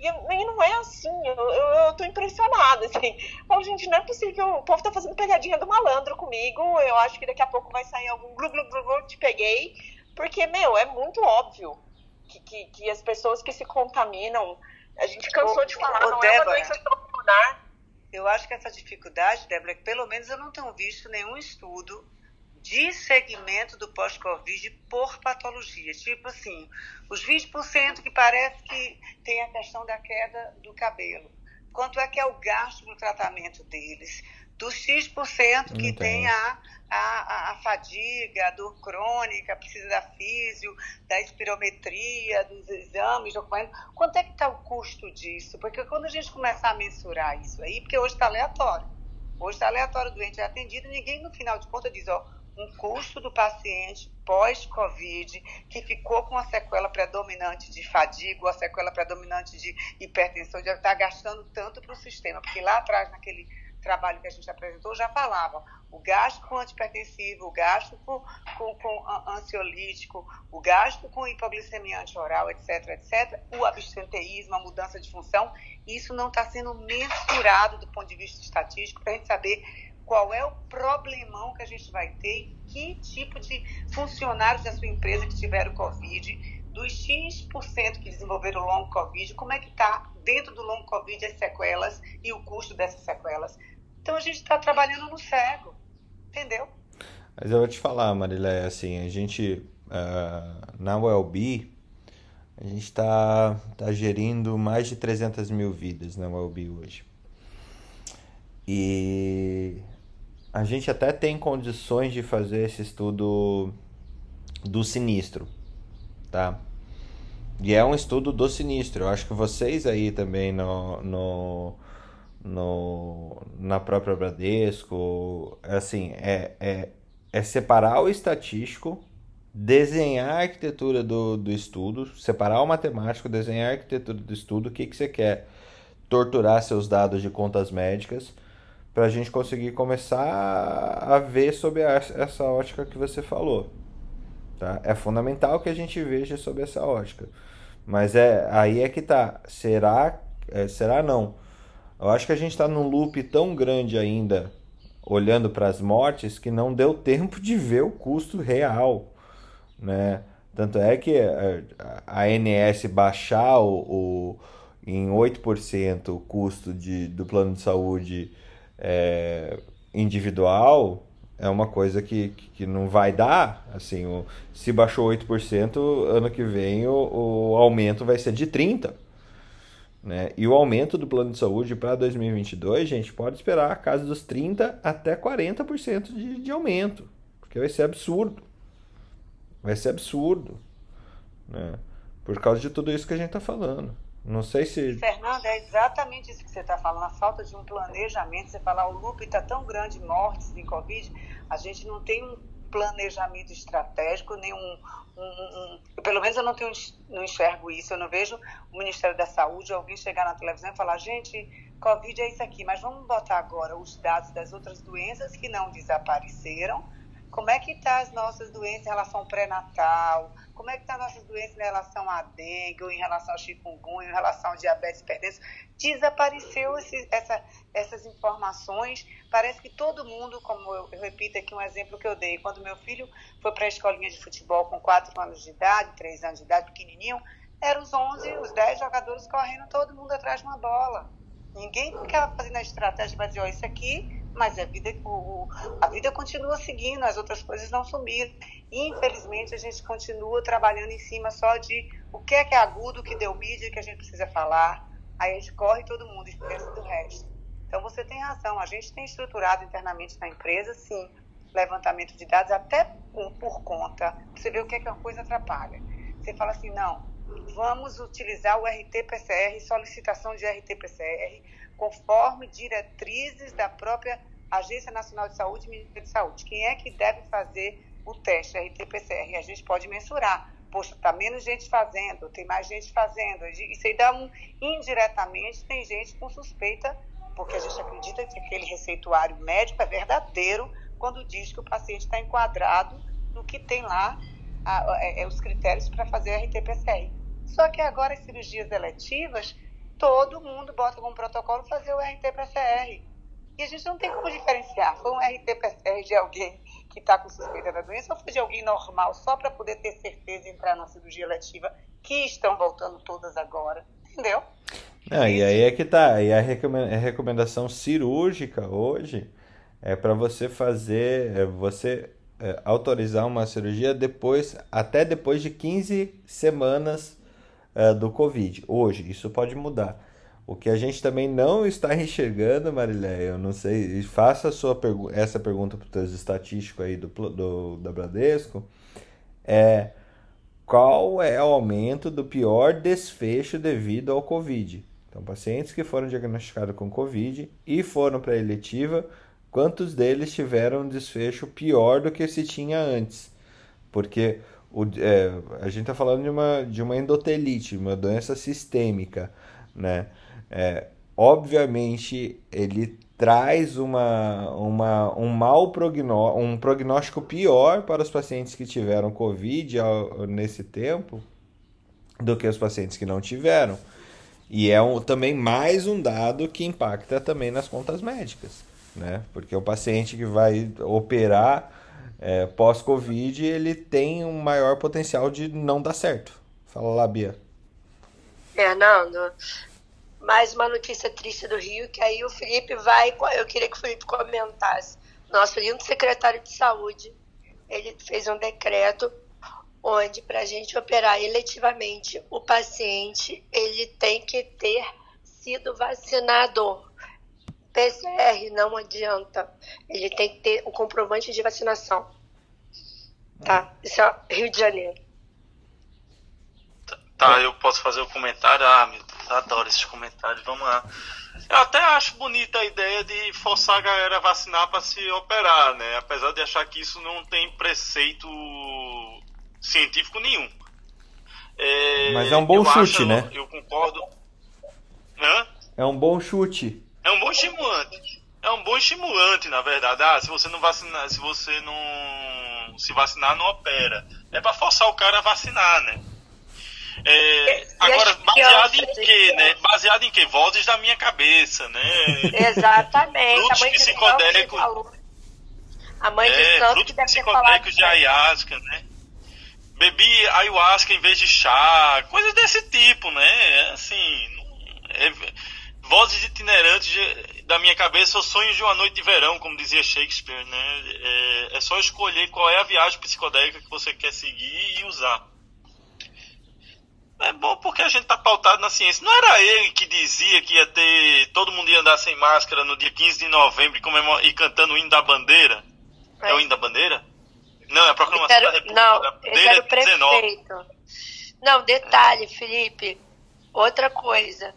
E, e não é assim, eu, eu, eu tô impressionada, assim. Falo, gente, não é possível, o povo tá fazendo pegadinha do malandro comigo, eu acho que daqui a pouco vai sair algum glu, glu, glu, glu te peguei, porque, meu, é muito óbvio que, que, que as pessoas que se contaminam, a gente cansou de falar, ô, não Débora, é uma doença pulmonar. Eu acho que essa dificuldade, Débora, é que pelo menos eu não tenho visto nenhum estudo de segmento do pós-Covid por patologia. Tipo assim, os 20% que parece que tem a questão da queda do cabelo. Quanto é que é o gasto no tratamento deles? Dos X% que tem a, a, a, fadiga, a dor crônica, precisa da físio, da espirometria, dos exames, documentos. Quanto é que está o custo disso? Porque quando a gente começar a mensurar isso aí, porque hoje está aleatório. Hoje está aleatório, o doente é atendido e ninguém, no final de contas, diz, ó, um custo do paciente pós-Covid que ficou com a sequela predominante de fadiga, a sequela predominante de hipertensão, já está gastando tanto para o sistema, porque lá atrás, naquele trabalho que a gente apresentou, já falava o gasto com antipertensivo, o gasto com, com, com ansiolítico, o gasto com hipoglicemia antioral, etc, etc, o abstenteísmo, a mudança de função, isso não está sendo mensurado do ponto de vista estatístico para a gente saber qual é o problemão que a gente vai ter, que tipo de funcionários da sua empresa que tiveram Covid, dos X% que desenvolveram long Covid, como é que está dentro do long Covid as sequelas e o custo dessas sequelas. Então a gente está trabalhando no cego, entendeu? Mas eu vou te falar, Marilé, assim, a gente, uh, na WellBe, a gente está tá gerindo mais de 300 mil vidas na WellBe hoje. E a gente até tem condições de fazer esse estudo do sinistro, tá? E é um estudo do sinistro. Eu acho que vocês aí também no, no, no na própria Bradesco, assim, é, é, é separar o estatístico, desenhar a arquitetura do, do estudo, separar o matemático, desenhar a arquitetura do estudo, o que, que você quer torturar seus dados de contas médicas para a gente conseguir começar a ver sobre essa ótica que você falou. Tá? É fundamental que a gente veja sobre essa ótica. Mas é aí é que tá. Será? É, será não? Eu acho que a gente está num loop tão grande ainda, olhando para as mortes, que não deu tempo de ver o custo real, né? Tanto é que a, a ANS baixar o, o, em 8% o custo de, do plano de saúde é, individual é uma coisa que, que não vai dar. Assim, o, se baixou 8%, ano que vem o, o aumento vai ser de 30%. Né? E o aumento do plano de saúde para 2022, gente, pode esperar a casa dos 30% até 40% de, de aumento. Porque vai ser absurdo. Vai ser absurdo. Né? Por causa de tudo isso que a gente está falando. Não sei se. Fernanda, é exatamente isso que você está falando, a falta de um planejamento. Você falar, o loop está tão grande, mortes em Covid, a gente não tem um planejamento estratégico, nem um, um, um, pelo menos eu não tenho, não enxergo isso, eu não vejo o Ministério da Saúde alguém chegar na televisão e falar, gente, Covid é isso aqui, mas vamos botar agora os dados das outras doenças que não desapareceram, como é que tá as nossas doenças em relação ao pré-natal, como é que tá as nossas doenças em relação à dengue, ou em relação ao chikungunya, em relação ao diabetes hipertenso, desapareceu esse, essa, essas informações, parece que todo mundo, como eu, eu, repito aqui um exemplo que eu dei, quando meu filho foi para a escolinha de futebol com 4 anos de idade, 3 anos de idade, pequenininho, eram os 11, os 10 jogadores correndo, todo mundo atrás de uma bola. Ninguém ficava fazendo a estratégia para dizer, ó, isso aqui mas a vida, o, a vida continua seguindo, as outras coisas não sumiram. Infelizmente, a gente continua trabalhando em cima só de o que é que é agudo, que deu mídia, que a gente precisa falar. Aí a gente corre todo mundo e esquece do resto. Então, você tem razão, a gente tem estruturado internamente na empresa, sim, levantamento de dados até por, por conta. Você vê o que é que uma coisa atrapalha. Você fala assim, não, vamos utilizar o RT-PCR, solicitação de RT-PCR, conforme diretrizes da própria Agência Nacional de Saúde e Ministério de Saúde. Quem é que deve fazer o teste RT-PCR? A gente pode mensurar. Poxa, está menos gente fazendo, tem mais gente fazendo. Isso aí dá um, indiretamente, tem gente com suspeita, porque a gente acredita que aquele receituário médico é verdadeiro quando diz que o paciente está enquadrado no que tem lá a, a, é, os critérios para fazer RT-PCR. Só que agora as cirurgias eletivas, todo mundo bota como protocolo fazer o RT-PCR. E a gente não tem como diferenciar. Foi um RT-PCR de alguém que está com suspeita da doença ou foi de alguém normal, só para poder ter certeza e entrar na cirurgia letiva, que estão voltando todas agora. Entendeu? Não, e aí é que tá. E a recomendação cirúrgica hoje é para você fazer, é você é, autorizar uma cirurgia depois, até depois de 15 semanas é, do Covid. Hoje, isso pode mudar. O que a gente também não está [LAUGHS] enxergando, Marilé, eu não sei, faça sua pergu essa pergunta para os teus estatísticos aí do, do, da Bradesco, é qual é o aumento do pior desfecho devido ao Covid. Então, pacientes que foram diagnosticados com Covid e foram para a eletiva, quantos deles tiveram um desfecho pior do que se tinha antes? Porque o, é, a gente está falando de uma, de uma endotelite, uma doença sistêmica, né? É, obviamente, ele traz uma, uma, um mau prognó um prognóstico pior para os pacientes que tiveram Covid ao, nesse tempo do que os pacientes que não tiveram. E é um, também mais um dado que impacta também nas contas médicas, né? Porque o paciente que vai operar é, pós-Covid, ele tem um maior potencial de não dar certo. Fala lá, Bia. Fernando, mais uma notícia triste do Rio, que aí o Felipe vai. Eu queria que o Felipe comentasse. Nosso lindo secretário de saúde, ele fez um decreto onde para a gente operar eletivamente o paciente, ele tem que ter sido vacinado. PCR não adianta. Ele tem que ter o comprovante de vacinação. Tá? Isso é Rio de Janeiro. Tá, eu posso fazer o comentário? Ah, meu adoro esses comentários. Vamos lá. Eu até acho bonita a ideia de forçar a galera a vacinar para se operar, né? Apesar de achar que isso não tem preceito científico nenhum. É, Mas é um bom chute, acho, né? Eu concordo. Hã? É um bom chute. É um bom estimulante. É um bom estimulante, na verdade. Ah, se você não vacinar, se você não se vacinar, não opera. É para forçar o cara a vacinar, né? É, agora, baseado em quê, né? Baseado em quê? Vozes da minha cabeça, né? Exatamente. Frutos psicodélicos. A mãe de é, Santos que deve psicodélicos de ayahuasca, né? bebi ayahuasca em vez de chá, coisas desse tipo, né? Assim, é, vozes itinerantes de, da minha cabeça, ou sonhos de uma noite de verão, como dizia Shakespeare, né? É, é só escolher qual é a viagem psicodélica que você quer seguir e usar. É bom porque a gente tá pautado na ciência. Não era ele que dizia que ia ter. Todo mundo ia andar sem máscara no dia 15 de novembro e, e cantando o hino da bandeira? É. é o hino da bandeira? Não, é a proclamação era, da República. Não, da bandeira era o prefeito. 19. Não, detalhe, Felipe. Outra coisa.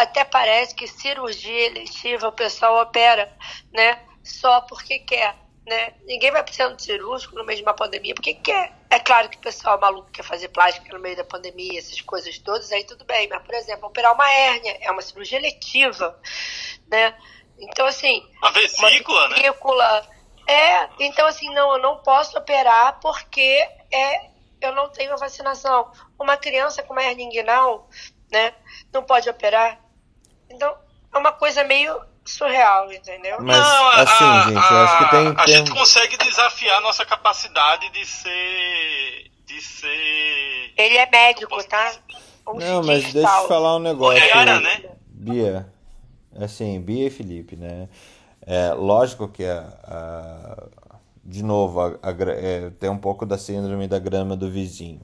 Até parece que cirurgia eletiva o pessoal opera, né? Só porque quer né? Ninguém vai precisar de cirúrgico no meio de uma pandemia, porque quer. É claro que o pessoal maluco quer fazer plástica no meio da pandemia, essas coisas todas, aí tudo bem. Mas, por exemplo, operar uma hérnia é uma cirurgia letiva, né? Então, assim... Uma vesícula, uma vesícula né? É, então, assim, não, eu não posso operar porque é, eu não tenho a vacinação. Uma criança com uma hernia inguinal, né, não pode operar. Então, é uma coisa meio surreal, entendeu? Mas, não, assim, a, gente, a, eu acho que tem. A tem... gente consegue desafiar a nossa capacidade de ser. de ser. Ele é médico, tá? Um não, mas deixa eu te falar um negócio. Cara, né? Bia. Assim, Bia e Felipe, né? É lógico que a, a de novo, a, a, é, tem um pouco da síndrome da grama do vizinho.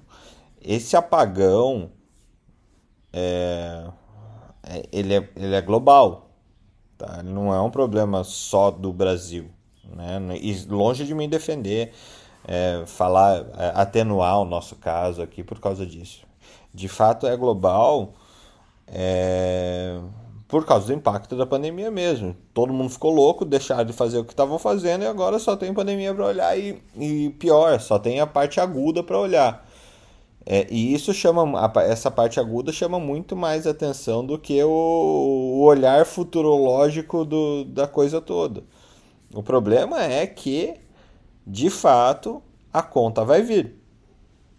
Esse apagão é, ele, é, ele é global. Tá? Não é um problema só do Brasil. Né? E longe de me defender, é, falar, é, atenuar o nosso caso aqui por causa disso. De fato é global é, por causa do impacto da pandemia mesmo. Todo mundo ficou louco, deixaram de fazer o que estavam fazendo e agora só tem pandemia para olhar e, e pior, só tem a parte aguda para olhar. É, e isso chama, essa parte aguda chama muito mais atenção do que o, o olhar futurológico do, da coisa toda. O problema é que, de fato, a conta vai vir.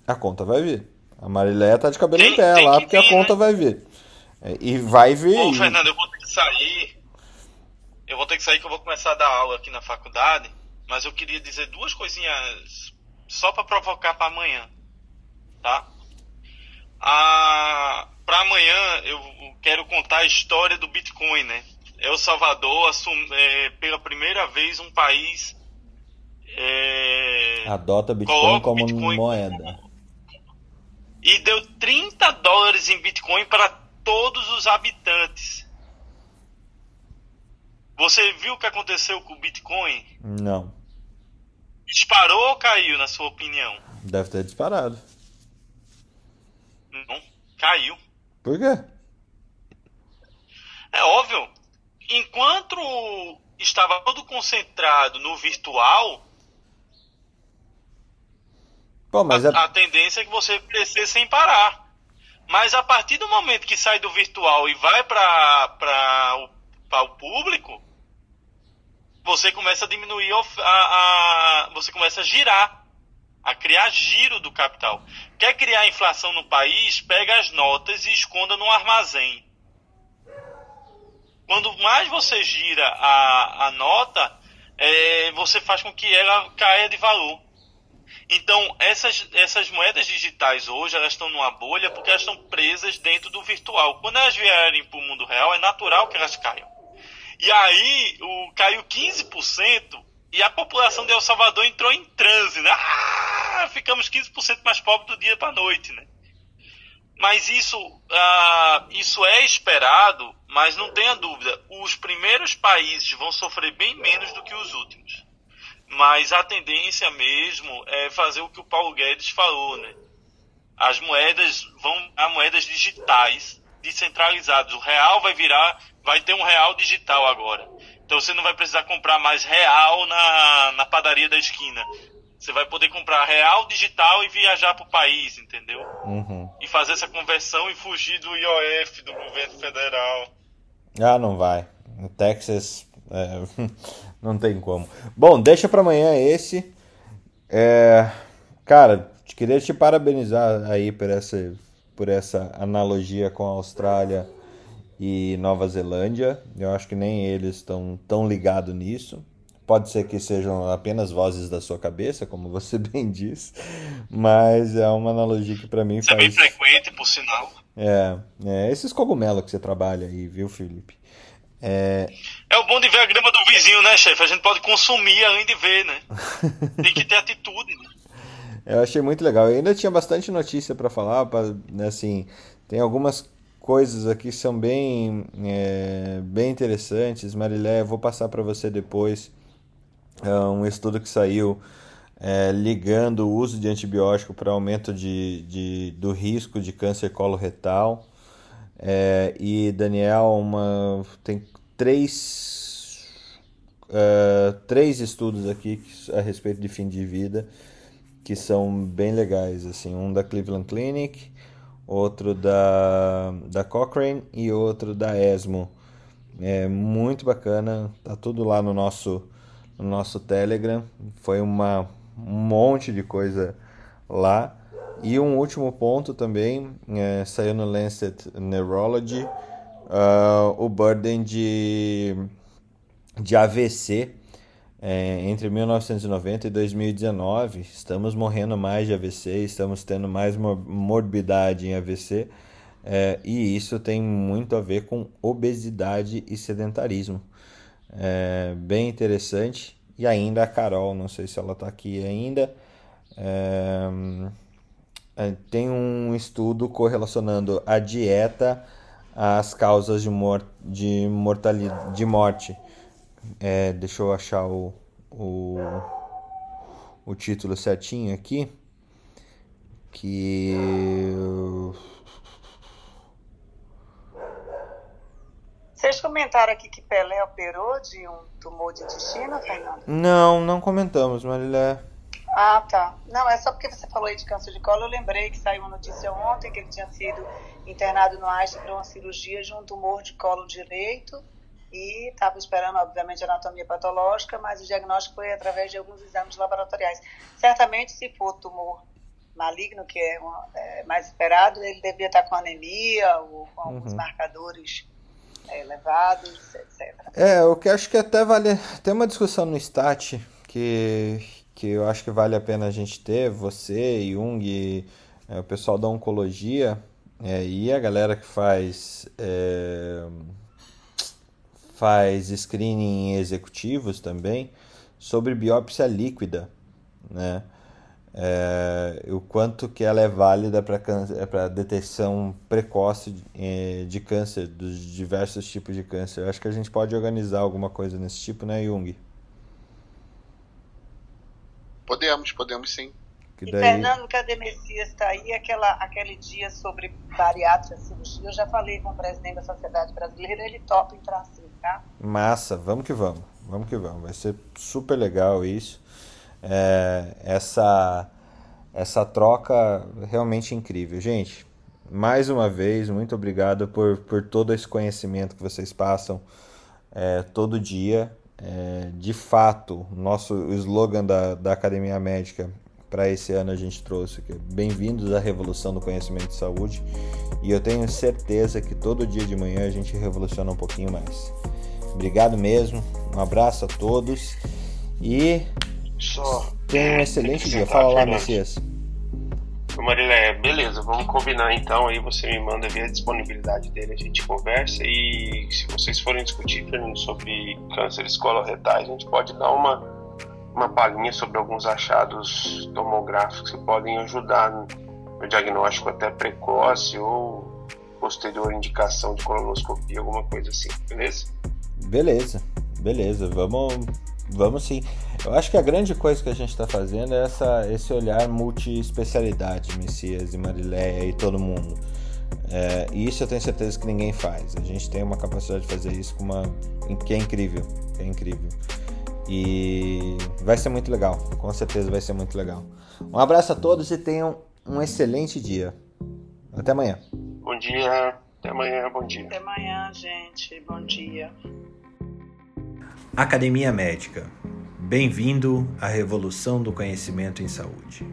A conta vai vir. A Marileia tá de cabelo tem, em pé lá, porque vir, a conta né? vai vir. É, e vai vir. Ô, Fernando, eu vou ter que sair. Eu vou ter que sair que eu vou começar a dar aula aqui na faculdade. Mas eu queria dizer duas coisinhas só para provocar para amanhã tá? Ah, para amanhã eu quero contar a história do Bitcoin, né? El Salvador assum, é, pela primeira vez um país é, adota Bitcoin como Bitcoin moeda e deu 30 dólares em Bitcoin para todos os habitantes. Você viu o que aconteceu com o Bitcoin? Não. Disparou ou caiu, na sua opinião? Deve ter disparado. Não, caiu. Por quê? É óbvio. Enquanto estava todo concentrado no virtual, Pô, mas a, é... a tendência é que você crescer sem parar. Mas a partir do momento que sai do virtual e vai para o, o público, você começa a diminuir a, a, você começa a girar a criar giro do capital. Quer criar inflação no país? Pega as notas e esconda no armazém. Quando mais você gira a, a nota, é, você faz com que ela caia de valor. Então, essas, essas moedas digitais hoje, elas estão numa bolha porque elas estão presas dentro do virtual. Quando elas vierem para o mundo real, é natural que elas caiam. E aí, o, caiu 15%, e a população de El Salvador entrou em transe, né? Ah, ficamos 15% mais pobres do dia para a noite, né? Mas isso, ah, isso é esperado, mas não tenha dúvida, os primeiros países vão sofrer bem menos do que os últimos. Mas a tendência mesmo é fazer o que o Paulo Guedes falou, né? As moedas vão a moedas digitais, descentralizadas. O real vai virar, vai ter um real digital agora. Então você não vai precisar comprar mais real na, na padaria da esquina. Você vai poder comprar real digital e viajar para o país, entendeu? Uhum. E fazer essa conversão e fugir do IOF, do governo federal. Ah, não vai. No Texas é, [LAUGHS] não tem como. Bom, deixa para amanhã esse. É, cara, queria te parabenizar aí por essa, por essa analogia com a Austrália e Nova Zelândia. Eu acho que nem eles estão tão ligados nisso. pode ser que sejam apenas vozes da sua cabeça, como você [LAUGHS] bem diz, mas é uma analogia que para mim Isso faz. é bem frequente, por sinal. É, é, esses cogumelos que você trabalha aí, viu, Felipe? É, É o bom de ver a grama do vizinho, né, chefe? A gente pode consumir além de ver, né? [LAUGHS] Tem que ter atitude, né? eu achei muito legal. Eu ainda tinha bastante notícia para falar, pra, né, assim, tem algumas coisas aqui são bem, é, bem interessantes. Marilé, vou passar para você depois é, um estudo que saiu é, ligando o uso de antibiótico para aumento de, de, do risco de câncer coloretal. É, e Daniel, uma, tem três, é, três estudos aqui a respeito de fim de vida que são bem legais, assim, um da Cleveland Clinic, outro da, da Cochrane e outro da ESMO. É muito bacana, tá tudo lá no nosso, no nosso Telegram. Foi uma, um monte de coisa lá. E um último ponto também, é, saiu no Lancet Neurology, uh, o burden de, de AVC é, entre 1990 e 2019, estamos morrendo mais de AVC, estamos tendo mais morbidade em AVC, é, e isso tem muito a ver com obesidade e sedentarismo. É, bem interessante. E ainda a Carol, não sei se ela está aqui ainda, é, tem um estudo correlacionando a dieta às causas de, mor de, mortalidade, de morte. É, deixa eu achar o, o, o título certinho aqui. Que. Vocês comentaram aqui que Pelé operou de um tumor de intestino, Fernando? Não, não comentamos, Marilé. Ah, tá. Não, é só porque você falou aí de câncer de colo, eu lembrei que saiu uma notícia ontem que ele tinha sido internado no Einstein para uma cirurgia de um tumor de colo direito e estava esperando, obviamente, anatomia patológica, mas o diagnóstico foi através de alguns exames laboratoriais. Certamente, se for tumor maligno, que é, uma, é mais esperado, ele devia estar com anemia ou com alguns Uhum. marcadores é, elevados, etc. É, o que acho que até vale. Tem uma discussão no Stat que, que eu acho que vale a pena a gente ter, você, Jung, é, o pessoal da oncologia é, e a galera que faz. É, faz screening em executivos também sobre biópsia líquida, né? É, o quanto que ela é válida para detecção precoce eh, de câncer, dos diversos tipos de câncer. Eu acho que a gente pode organizar alguma coisa nesse tipo, né, Jung? Podemos, podemos sim. Que E daí... Fernando, cadê Messias? Está aí aquela, aquele dia sobre bariátrica cirurgia. Eu já falei com o presidente da Sociedade Brasileira, ele topa entrar sim, tá? Massa, vamos que vamos, vamos que vamos. Vai ser super legal isso. É, essa, essa troca realmente incrível. Gente, mais uma vez, muito obrigado por, por todo esse conhecimento que vocês passam é, todo dia. É, de fato, nosso o slogan da, da Academia Médica para esse ano a gente trouxe que é bem-vindos à revolução do conhecimento de saúde e eu tenho certeza que todo dia de manhã a gente revoluciona um pouquinho mais. Obrigado mesmo, um abraço a todos e Só. tenham um excelente dia. Fala lá. Messias. Marilé, beleza, vamos combinar então. Aí você me manda ver a disponibilidade dele, a gente conversa. E se vocês forem discutir, Fernando, sobre cânceres coloretais, a gente pode dar uma, uma palhinha sobre alguns achados tomográficos que podem ajudar no, diagnóstico até precoce ou posterior indicação de colonoscopia, alguma coisa assim, beleza? Beleza, beleza, vamos, vamos sim. Eu acho que a grande coisa que a gente está fazendo é essa, esse olhar multi-especialidade, Messias e Mariléia e todo mundo. É, e isso eu tenho certeza que ninguém faz. A gente tem uma capacidade de fazer isso com uma, que é incrível, é incrível. E vai ser muito legal, com certeza vai ser muito legal. Um abraço a todos e tenham um excelente dia. Até amanhã. Bom dia, até amanhã, bom dia. Até amanhã, gente. Bom dia. Academia Médica. Bem-vindo à revolução do conhecimento em saúde.